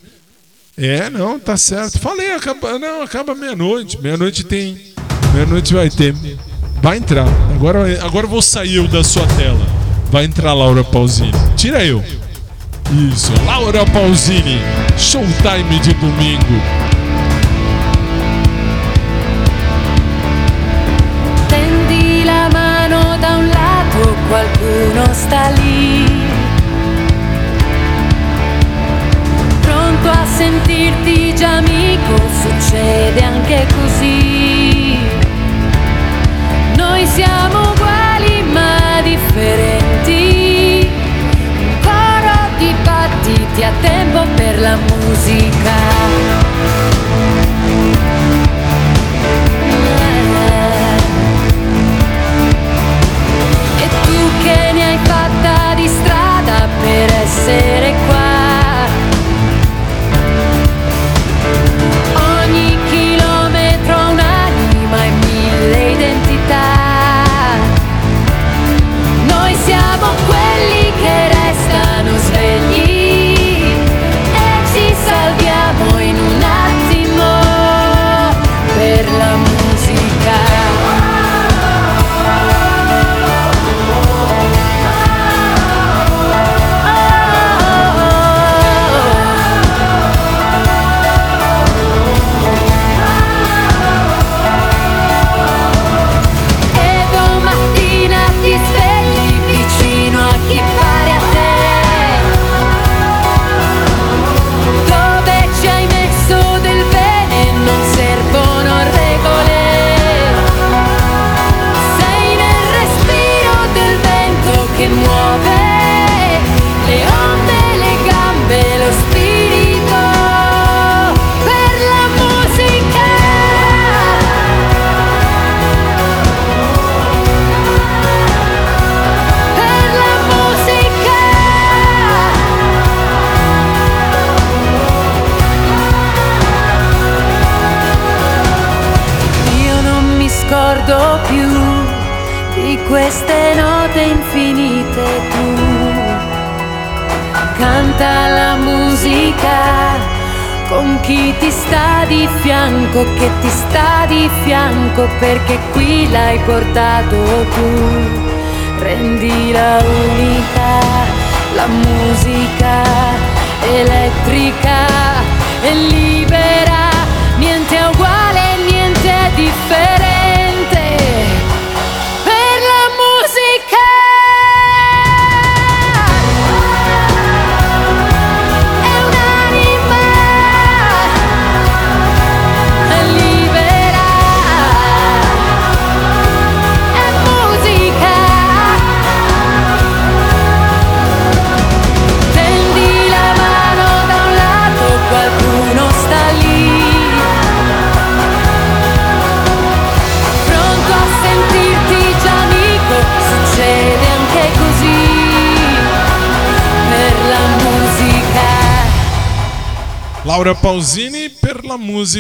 é, não, tá certo. Falei, acaba, não, acaba meia-noite. Meia-noite tem, meia-noite vai ter. Vai entrar. Agora, agora vou sair eu da sua tela. Vai entrar Laura Pausini. Tira eu. Isso, Laura Pausini. Showtime de domingo. Qualcuno sta lì. Pronto a sentirti già amico, succede anche così. Noi siamo uguali ma differenti.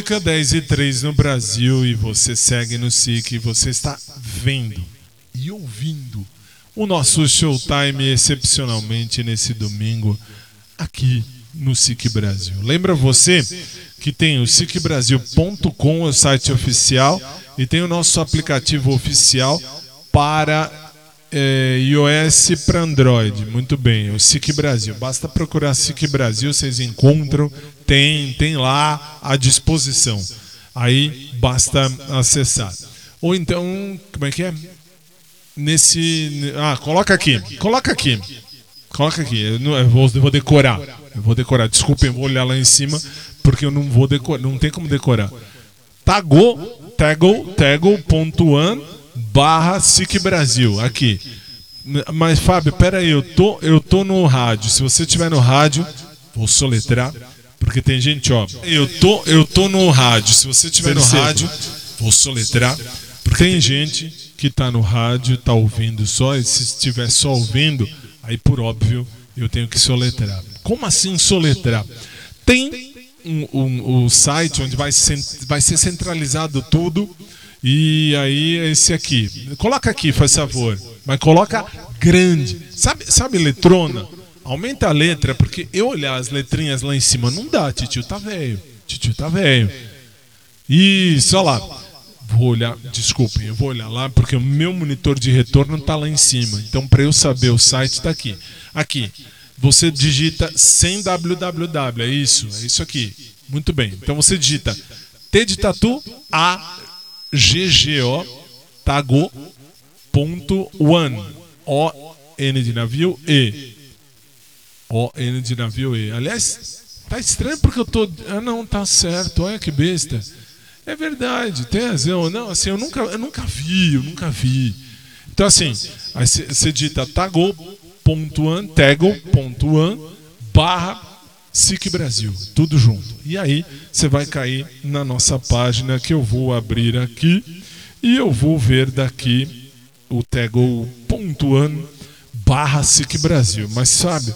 La música 10 e 3 no Brasil e você segue no SIC e você está vendo e ouvindo o nosso showtime excepcionalmente nesse domingo aqui no SIC Brasil. Lembra você que tem o sicbrasil.com, o site oficial, e tem o nosso aplicativo oficial para é, iOS para Android. Muito bem, o SIC Brasil. Basta procurar SIC Brasil, vocês encontram, tem, tem lá à disposição. Aí basta acessar. Ou então, como é que é? Nesse. Ah, coloca aqui. Coloca aqui. Coloca aqui. Eu, não, eu, vou, eu vou decorar. Eu vou decorar. Desculpem, vou olhar lá em cima, porque eu não vou decorar. Não tem como decorar. Tago, tago, tago.one barra SIC Brasil. Aqui. Mas, Fábio, peraí, eu tô, eu tô no rádio. Se você estiver no rádio, vou soletrar. Porque tem gente, ó. Eu tô, eu tô no rádio. Se você estiver no rádio, vou soletrar. Porque tem gente que tá no rádio, tá ouvindo só, e se estiver só ouvindo, aí por óbvio eu tenho que soletrar. Como assim soletrar? Tem um, um, um site onde vai, vai ser centralizado tudo. E aí é esse aqui. Coloca aqui, faz favor. Mas coloca grande. Sabe, sabe letrona? Aumenta a letra, porque eu olhar as letrinhas lá em cima não dá, titio tá velho. Titio tá velho. Isso, olha lá. Vou olhar, desculpem, eu vou olhar lá porque o meu monitor de retorno está lá em cima. Então, para eu saber o site está aqui. Aqui, você digita sem www, é isso, é isso aqui. Muito bem. Então você digita T de tatu A G G O tago ponto one O N de navio E O N de navio E. Aliás, tá estranho porque eu tô. Ah, não, tá certo. Olha que besta. É verdade, tem razão. Não, assim, eu nunca, eu nunca vi, eu nunca vi. Então, assim, você digita tago.one, tago.one barra SIC Brasil, tudo junto. E aí você vai cair na nossa página que eu vou abrir aqui e eu vou ver daqui o tago.one barra SIC Brasil. Mas sabe,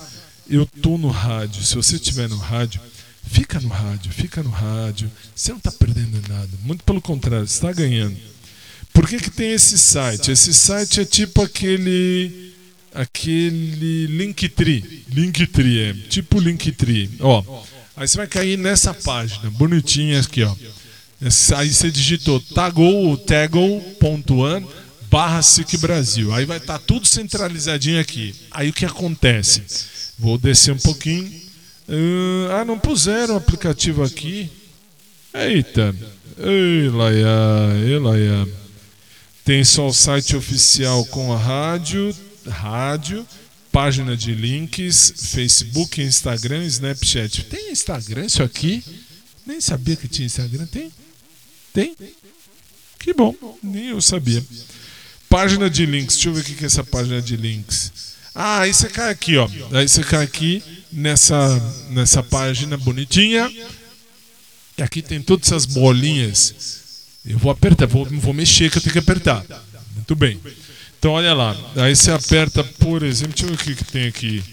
eu tô no rádio. Se você estiver no rádio, fica no rádio, fica no rádio. Você não está perdendo nada. Muito pelo contrário, você está ganhando. Por que, que tem esse site? Esse site é tipo aquele. aquele Linktree. Linktree, é. Tipo Linktree. Ó. Aí você vai cair nessa página, bonitinha aqui, ó. Aí você digitou tago, tago.one barra SIC Brasil. Aí vai estar tudo centralizadinho aqui. Aí o que acontece? Vou descer um pouquinho. Ah, não puseram o aplicativo aqui. Eita. Ei, Laia, ei, Laia. Tem só o site oficial com a rádio, rádio, página de links, Facebook, Instagram, Snapchat. Tem Instagram isso aqui? Nem sabia que tinha Instagram. Tem? Tem? Que bom, nem eu sabia. Página de links, deixa eu ver o que é essa página de links. Ah, aí você cai aqui, ó. Aí você cai aqui nessa, nessa página bonitinha. E aqui tem todas essas bolinhas. Eu vou apertar, vou, vou mexer que eu tenho que apertar. Muito bem. Então olha lá. Aí você aperta, por exemplo, deixa eu ver o que, que tem aqui.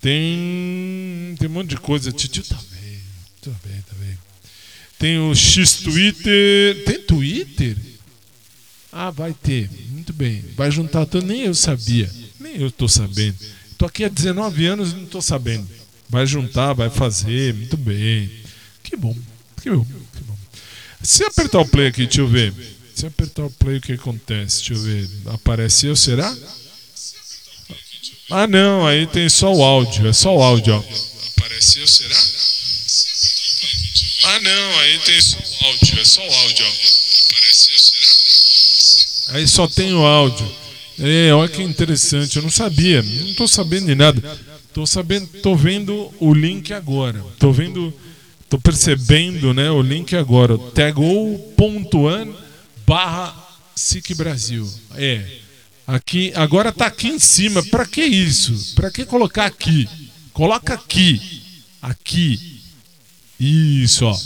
Tem. Tem um monte de coisa. Titio tá. Tá bem, tá bem. Tem o X Twitter. Tem Twitter? Ah, vai ter. Muito bem. Vai juntar tudo. Nem eu sabia. Nem eu tô sabendo. Tô aqui há 19 anos e não tô sabendo. Vai juntar, vai fazer. Muito bem. Que bom. Que bom. Que bom. Se apertar o play aqui, deixa eu ver. Se apertar o play, o que acontece? Deixa eu ver. Apareceu, será? Ah, não. Aí tem só o áudio. É só o áudio, ó. Apareceu, será? Ah, não. Aí tem só o áudio. É só o áudio, ó. Apareceu, será? Aí só tem o áudio. É, olha que interessante. Eu não sabia. Não tô sabendo de nada. Tô sabendo, tô vendo o link agora. Tô vendo, tô percebendo, né, o link agora. Tagou.an barra SIC Brasil. É. Aqui, agora tá aqui em cima. Para que isso? Para que colocar aqui? Coloca aqui. Aqui. Isso, ó.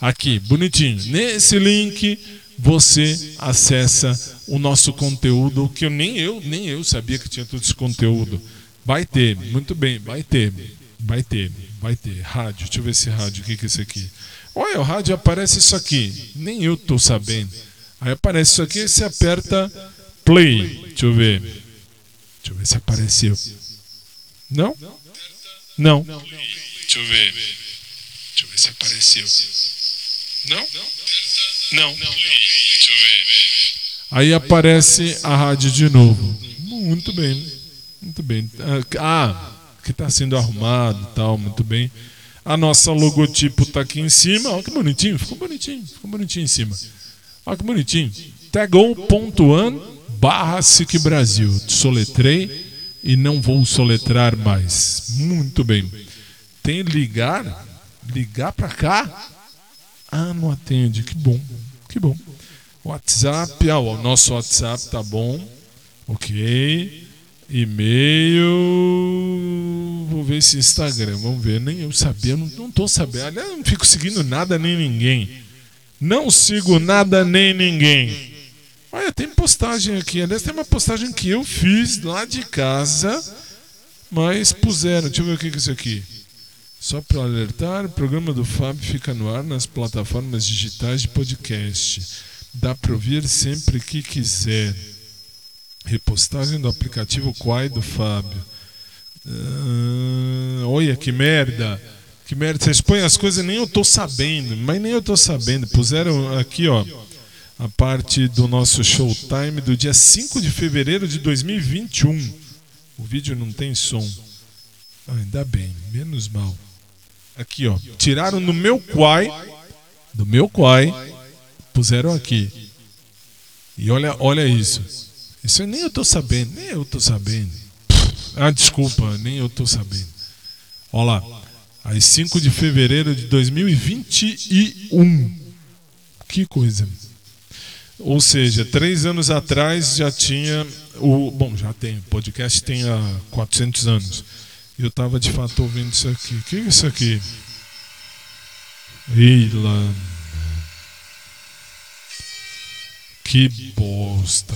Aqui, bonitinho. Nesse link você acessa o nosso conteúdo que eu nem eu nem eu sabia que tinha todo esse conteúdo. Vai ter, muito bem, vai ter, vai ter, vai ter. Rádio, deixa eu ver esse rádio, o que, que é esse aqui? Olha, o rádio aparece isso aqui, nem eu tô sabendo. Aí aparece isso aqui você aperta play. Deixa eu ver. Deixa eu ver se apareceu. Não? Não. Deixa eu ver. Deixa eu ver se apareceu. Não? Não. Deixa eu ver. Aí aparece a rádio de novo. Muito bem. Muito bem. Ah, que está sendo arrumado tal, muito bem. A nossa logotipo está aqui em cima. Olha que bonitinho, ficou bonitinho, ficou bonitinho em cima. Olha que bonitinho. Tagou.an barra SIC Brasil. Soletrei e não vou soletrar mais. Muito bem. Tem ligar? Ligar para cá? Ah, não atende. Que bom, que bom. WhatsApp, ah, o nosso WhatsApp tá bom. Ok. E-mail. Vou ver esse Instagram. Vamos ver. Nem eu sabia, não, não tô sabendo. Aliás, não fico seguindo nada nem ninguém. Não sigo nada nem ninguém. Olha, tem postagem aqui. Aliás, tem uma postagem que eu fiz lá de casa, mas puseram. Deixa eu ver o que é isso aqui. Só para alertar, o programa do Fábio fica no ar nas plataformas digitais de podcast. Dá para ouvir sempre que quiser. Repostagem do aplicativo Quai do Fábio. Ah, olha que merda. Que merda. Vocês põem as coisas nem eu tô sabendo. Mas nem eu tô sabendo. Puseram aqui, ó. A parte do nosso showtime do dia 5 de fevereiro de 2021. O vídeo não tem som. Ah, ainda bem, menos mal. Aqui, ó. Tiraram no meu Quai. Do meu Quai. Puseram aqui. E olha, olha isso. Isso nem eu tô sabendo, nem eu tô sabendo. Ah, desculpa, nem eu tô sabendo. Olha lá, às 5 de fevereiro de 2021. Que coisa. Ou seja, três anos atrás já tinha o. Bom, já tem. O podcast tem há 400 anos. Eu estava de fato ouvindo isso aqui. O que é isso aqui? Irlanda. Que bosta.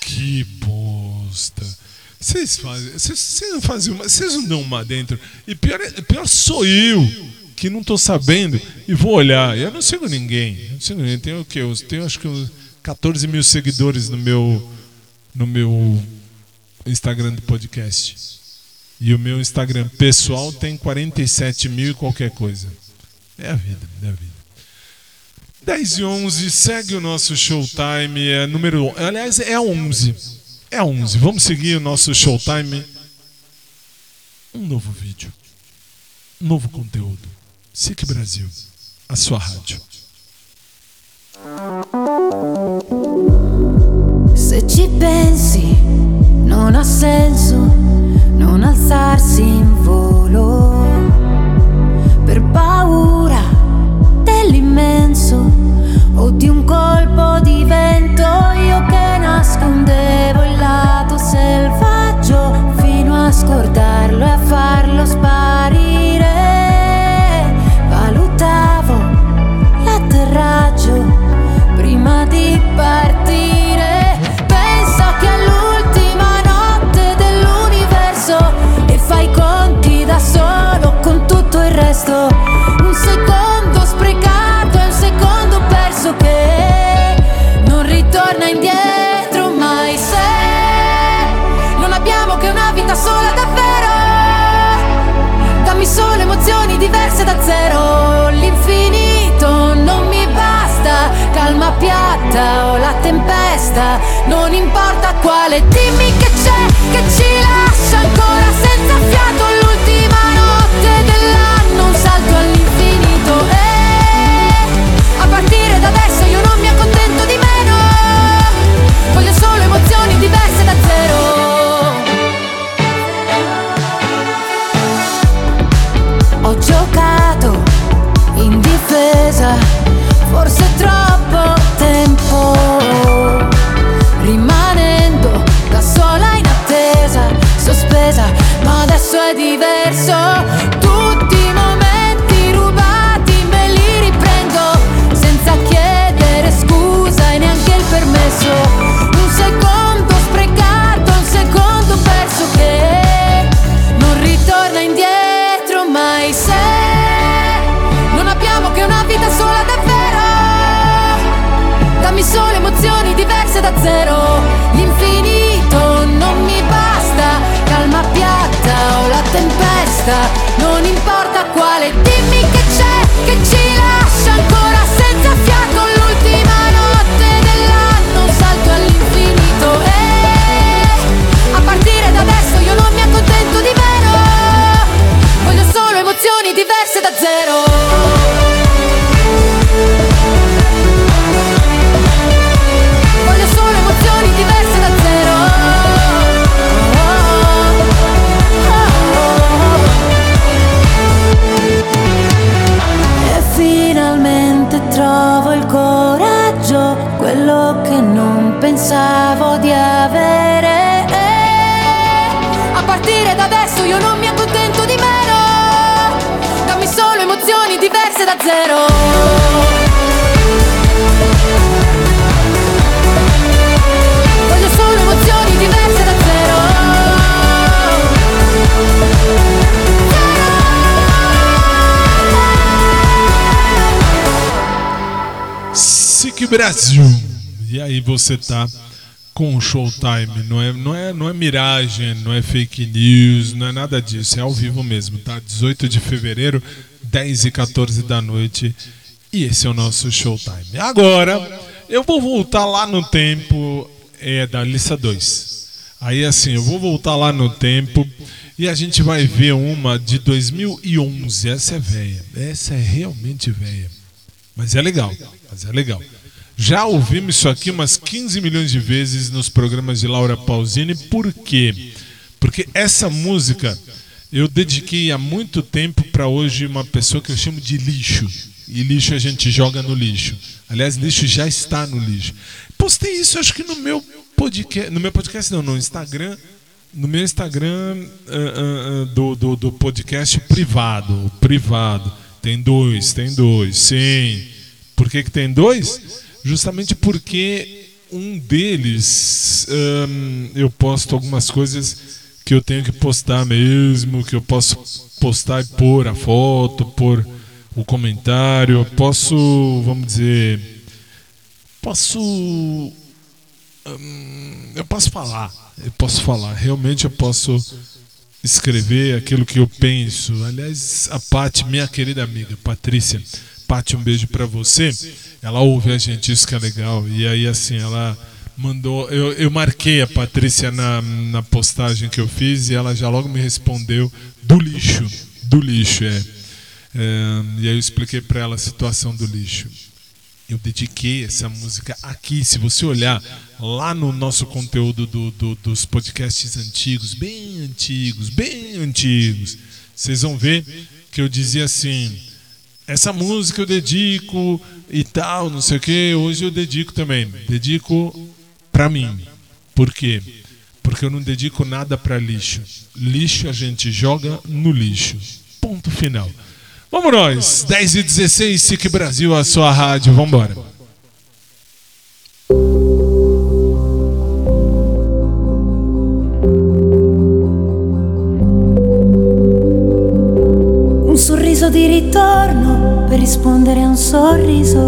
Que bosta. Vocês fazem. Vocês, não fazem uma. Vocês não dão uma dentro. E pior, é- pior sou eu, que não tô sabendo, e vou olhar. Eu não sigo ninguém. Eu não sigo ninguém. Tenho o quê? Eu tenho acho que uns 14 mil seguidores no meu. No meu Instagram do podcast. E o meu Instagram pessoal tem 47 mil e qualquer coisa. É a vida, é a vida. 10 e 11, segue o nosso showtime, é número. Aliás, é 11. É 11. Vamos seguir o nosso showtime. Um novo vídeo. Um novo conteúdo. SIC Brasil, a sua rádio. Se ci pensi, non ha senso non alzarsi in volo per paura dell'immenso o di un colpo di vento. Io che nascondevo il lato selvaggio fino a scordarlo e a farlo sparire. Brasil. E aí você tá com o Showtime. Não é, não, é, não é miragem, não é fake news, não é nada disso. É ao vivo mesmo, tá? 18 de fevereiro, 10 e 14 da noite. E esse é o nosso Showtime. Agora, eu vou voltar lá no tempo é, da lista 2. Aí assim, eu vou voltar lá no tempo e a gente vai ver uma de 2011. Essa é velha. Essa é realmente velha. Mas é legal, mas é legal. Já ouvimos isso aqui umas 15 milhões de vezes nos programas de Laura Pausini. Por quê? Porque essa música eu dediquei há muito tempo para hoje uma pessoa que eu chamo de lixo. E lixo a gente joga no lixo. Aliás, lixo já está no lixo. Postei isso acho que no meu podcast, no meu podcast não, no Instagram, no meu Instagram ah, ah, ah, do, do, do podcast privado, privado. Tem dois, tem dois, sim. Por que, que tem dois? Justamente porque um deles eu posto algumas coisas que eu tenho que postar mesmo, que eu posso postar e pôr a foto, pôr o comentário, eu posso, vamos dizer, posso eu posso falar, eu posso falar, realmente eu posso escrever aquilo que eu penso. Aliás, a Paty, minha querida amiga Patrícia, Paty, um beijo pra você. Ela ouve a gente, isso que é legal. E aí, assim, ela mandou. Eu, eu marquei a Patrícia na, na postagem que eu fiz e ela já logo me respondeu do lixo. Do lixo, é. É, e aí eu expliquei pra ela a situação do lixo. Eu dediquei essa música aqui. Se você olhar lá no nosso conteúdo do- do- dos podcasts antigos, bem antigos, bem antigos, vocês vão ver que eu dizia assim: essa música eu dedico e tal, não sei o que. Hoje eu dedico também. Dedico pra mim. Por quê? Porque eu não dedico nada pra lixo. Lixo a gente joga no lixo. Ponto final. Vamos nós, 10 e 16, SIC Brasil, a sua rádio, vambora. Un sorriso di ritorno per rispondere a un sorriso.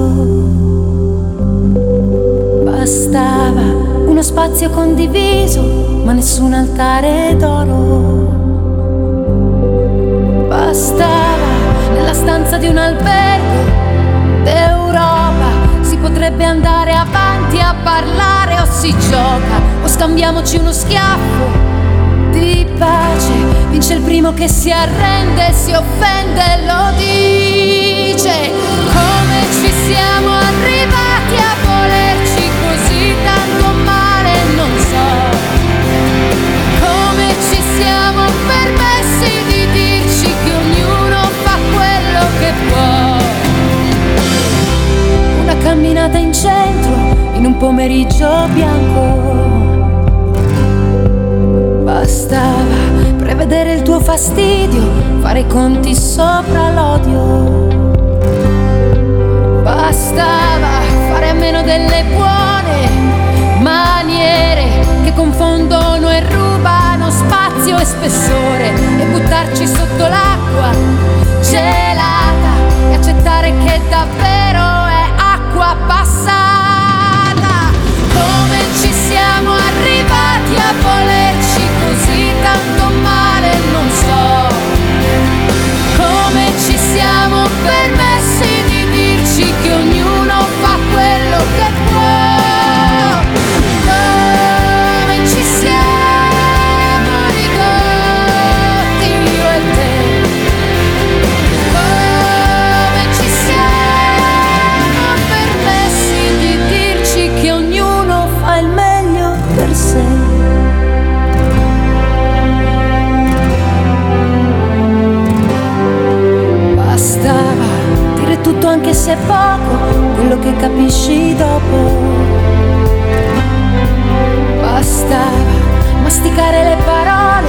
Basta Bastava uno spazio condiviso, ma nessun altare d'oro. Bastava nella stanza di un albergo d'Europa. Si potrebbe andare avanti a parlare o si gioca o scambiamoci uno schiaffo di pace. Vince il primo che si arrende, si offende, lo dice. Come ci siamo arrivati a volerci così tanto male, non so. Come ci siamo permessi di dirci che ognuno fa quello che può. Una camminata in centro, in un pomeriggio bianco. Bastava prevedere il tuo fastidio, fare i conti sopra l'odio. Bastava fare a meno delle buone maniere che confondono e rubano spazio e spessore e buttarci sotto l'acqua gelata e accettare che davvero è acqua passata. Come ci siamo Come ci siamo permessi di dirci che ognuno fa quello che può. Se è poco, quello che capisci dopo. Bastava masticare le parole,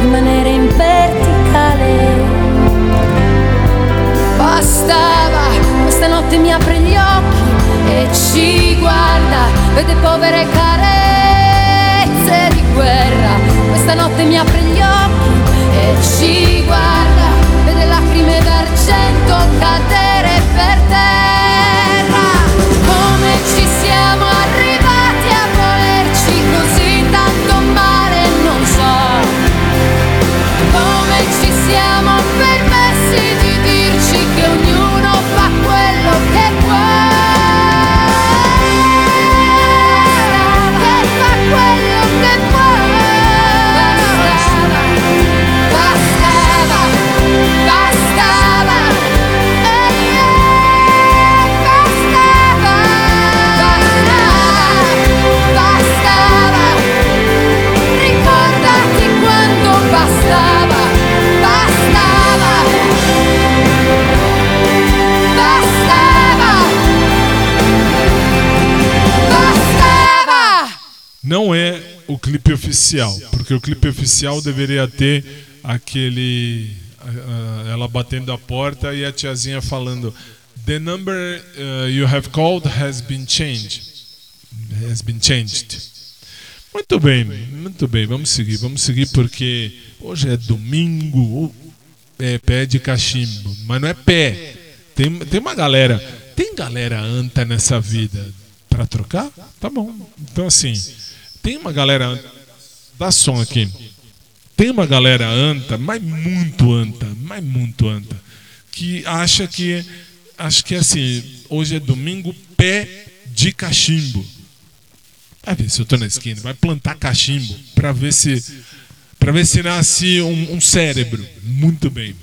rimanere in verticale. Bastava, questa notte mi apre gli occhi e ci guarda, vede povere carezze di guerra. Questa notte mi apre gli occhi e ci guarda, Não é o clipe oficial, porque o clipe oficial deveria ter aquele. ah, ah, ela batendo a porta e a tiazinha falando: The number uh, you have called has been changed. Has been changed. Muito bem, muito bem, vamos seguir, vamos seguir porque hoje é domingo, é pé de cachimbo, mas não é pé. Tem, tem uma galera, tem galera anta nessa vida pra trocar? Tá bom. Então assim, tem uma galera dá som aqui. Tem uma galera anta, mas muito anta, mas muito anta, que acha que acho que assim, hoje é domingo, pé de cachimbo. Vai ver se eu tô na esquina, vai plantar cachimbo para ver se para ver se nasce um, um cérebro. Muito bem.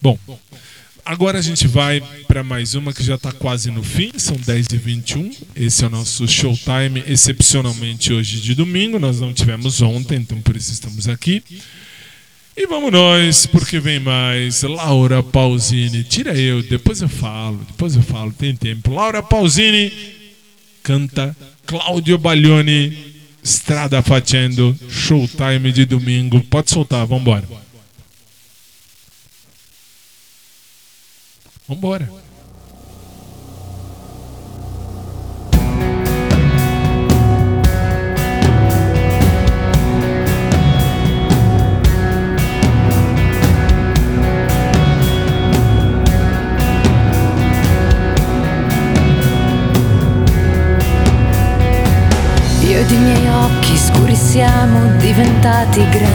Bom, agora a gente vai para mais uma que já está quase no fim, são 10h21. Esse é o nosso showtime, excepcionalmente hoje de domingo. Nós não tivemos ontem, então por isso estamos aqui. E vamos nós, porque vem mais. Laura Pausini, tira eu, depois eu falo, depois eu falo, tem tempo. Laura Pausini canta Claudio Baglioni, Strada Facendo, showtime de domingo. Pode soltar, Vambora. Io ed miei occhi scuri siamo diventati grandi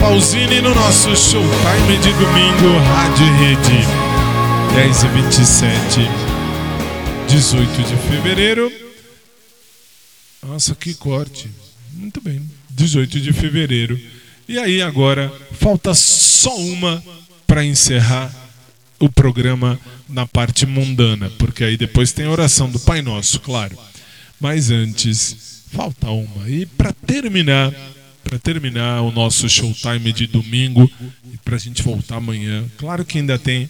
Pausini no nosso showtime de domingo, Rádio Rede. 10 e 27, 18 de fevereiro. Nossa, que corte. Muito bem. 18 de fevereiro. E aí agora falta só uma para encerrar o programa na parte mundana, porque aí depois tem a oração do Pai Nosso, claro. Mas antes falta uma. E para terminar, para terminar o nosso showtime de domingo e para a gente voltar amanhã, claro que ainda tem,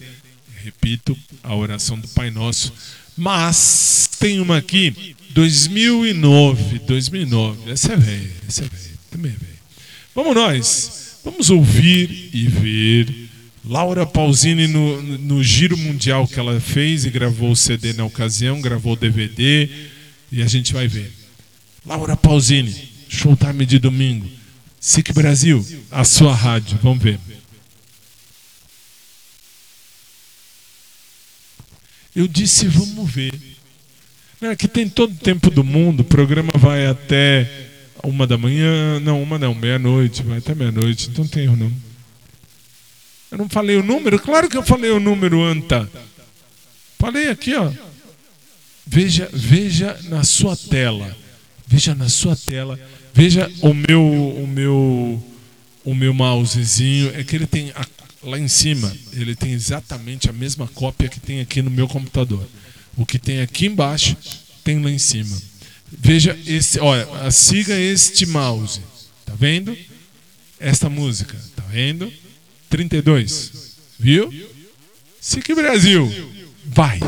repito, a oração do Pai Nosso, mas tem uma aqui, 2009, 2009. Essa é velha, essa é velha, também é velha. Vamos nós, vamos ouvir e ver Laura Pausini no, no giro mundial que ela fez e gravou o CD na ocasião, gravou o DVD e a gente vai ver. Laura Pausini, Showtime de domingo. SIC Brasil, a sua rádio, vamos ver. Eu disse, vamos ver. Não, aqui tem todo o tempo do mundo, o programa vai até uma da manhã, não, uma não, meia-noite, vai até meia-noite, então tem erro não. Eu não falei o número? Claro que eu falei o número, Anta. Falei aqui, ó. Veja, veja na sua tela. Veja na sua tela. Veja o meu, o meu, o meu mousezinho. É que ele tem a- lá em cima. Ele tem exatamente a mesma cópia que tem aqui no meu computador. O que tem aqui embaixo tem lá em cima. Veja esse, olha, siga este mouse. Tá vendo? Esta música, tá vendo? 32. Viu? SIC Brasil. Vai.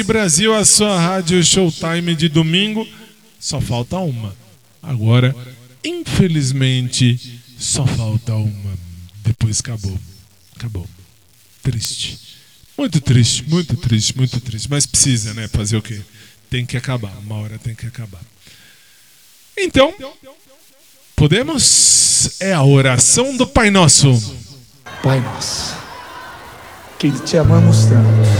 10h33, SIC Brasil, a sua rádio Showtime de domingo. Só falta uma. Agora, infelizmente, só falta uma. Depois acabou. Acabou. Triste. Muito triste, muito triste, muito triste. Mas precisa, né? Fazer o quê? Tem que acabar. Uma hora tem que acabar. Então, podemos? É a oração do Pai Nosso. Pai nosso, que te amamos tanto.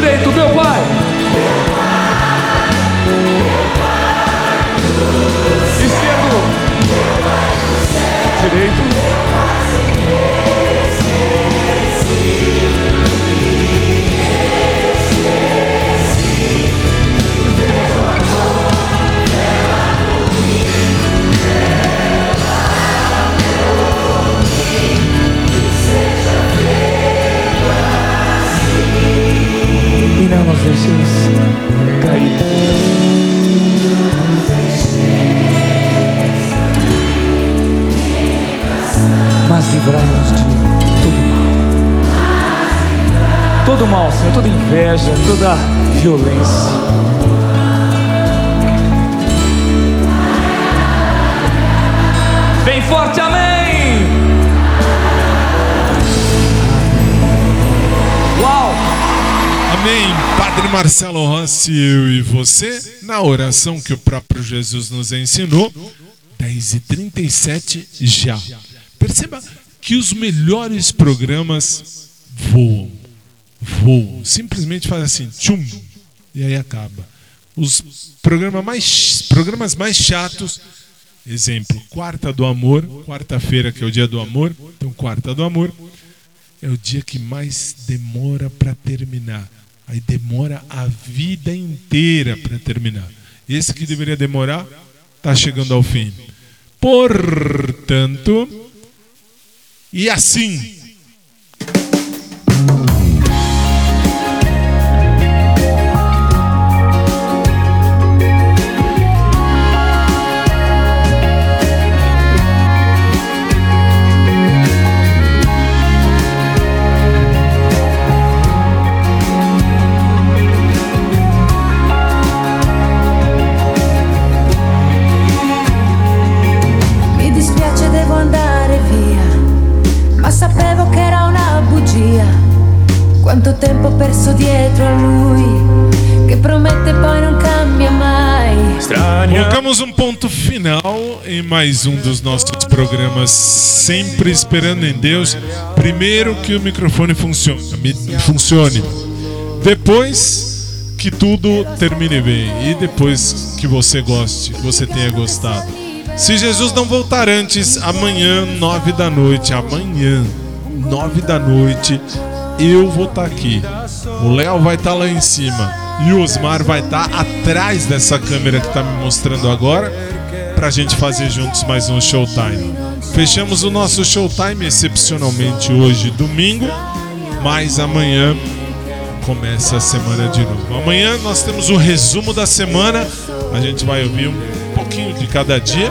Direito, meu livrai-nos de todo mal. Todo mal, Senhor, toda inveja, toda violência. Bem forte, amém! Uau! Amém. Padre Marcelo Rossi, eu e você, na oração que o próprio Jesus nos ensinou, 10h37 já. Perceba que os melhores programas voam. Voam. Simplesmente faz assim, tchum, e aí acaba. Os programa mais, programas mais chatos, exemplo, Quarta do Amor, quarta-feira que é o dia do amor, então Quarta do Amor, é o dia que mais demora para terminar. Aí demora a vida inteira para terminar. Esse que deveria demorar está chegando ao fim. Portanto, e assim. Quanto tempo perso dietro a lui, che promette poi non cambia mai. Colocamos um ponto final em mais um dos nossos programas, sempre esperando em Deus. Primeiro que o microfone funcione, funcione. Depois que tudo termine bem e depois que você goste, que você tenha gostado. Se Jesus não voltar antes, amanhã, nove da noite, amanhã, nove da noite, eu vou estar aqui. O Léo vai estar lá em cima e o Osmar vai estar atrás dessa câmera que está me mostrando agora pra gente fazer juntos mais um showtime. Fechamos o nosso showtime excepcionalmente hoje, domingo, mas amanhã começa a semana de novo. Amanhã nós temos o resumo da semana. A gente vai ouvir um pouquinho de cada dia.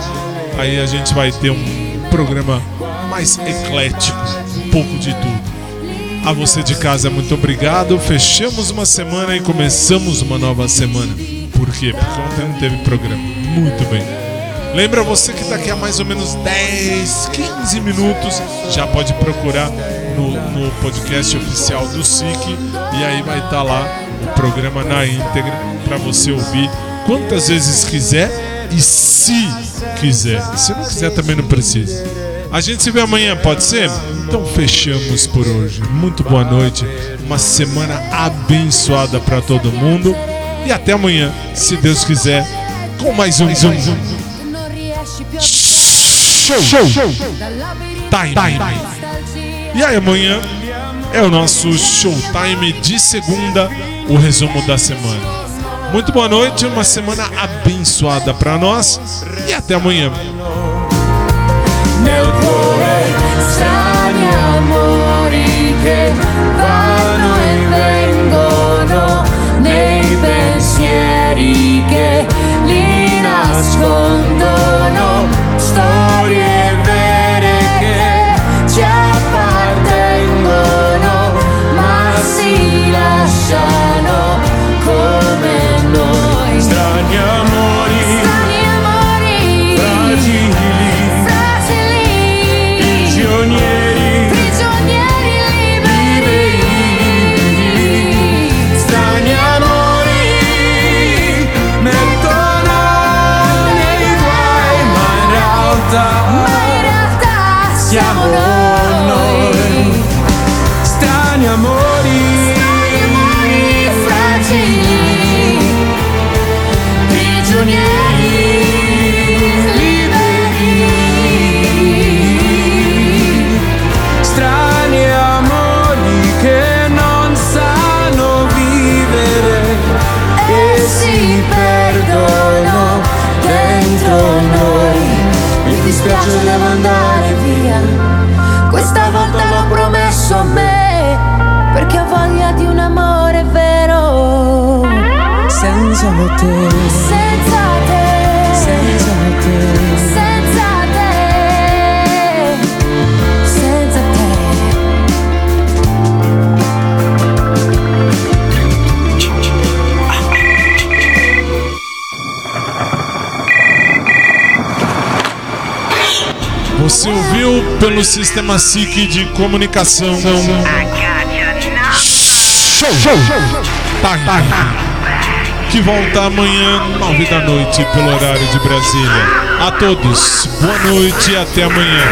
Aí a gente vai ter um programa mais eclético, um pouco de tudo. A você de casa, muito obrigado. Fechamos uma semana e começamos uma nova semana. Por quê? Porque ontem não teve programa. Muito bem. Lembra você que daqui a mais ou menos 10, 15 minutos já pode procurar no, no podcast oficial do SIC e aí vai estar lá o programa na íntegra para você ouvir quantas vezes quiser e se quiser. Se não quiser também não precisa. A gente se vê amanhã, pode ser? Então fechamos por hoje. Muito boa noite. Uma semana abençoada para todo mundo. E até amanhã, se Deus quiser, com mais um Zoom. Show! Show! Time! Time! E aí, amanhã é o nosso showtime de segunda, o resumo da semana. Muito boa noite, uma semana abençoada para nós e até amanhã. Nel cuore. Strani amori che vanno e vengono nei pensieri che li nascondono. Storie dentro noi. Mi dispiace, devo andare via. Questa volta l'ho promesso a me, perché ho voglia di un amore vero. Senza te, Você ouviu pelo sistema SIC de comunicação. Show! Show! Time! Que volta amanhã, nove da noite, pelo horário de Brasília. A todos, boa noite e até amanhã.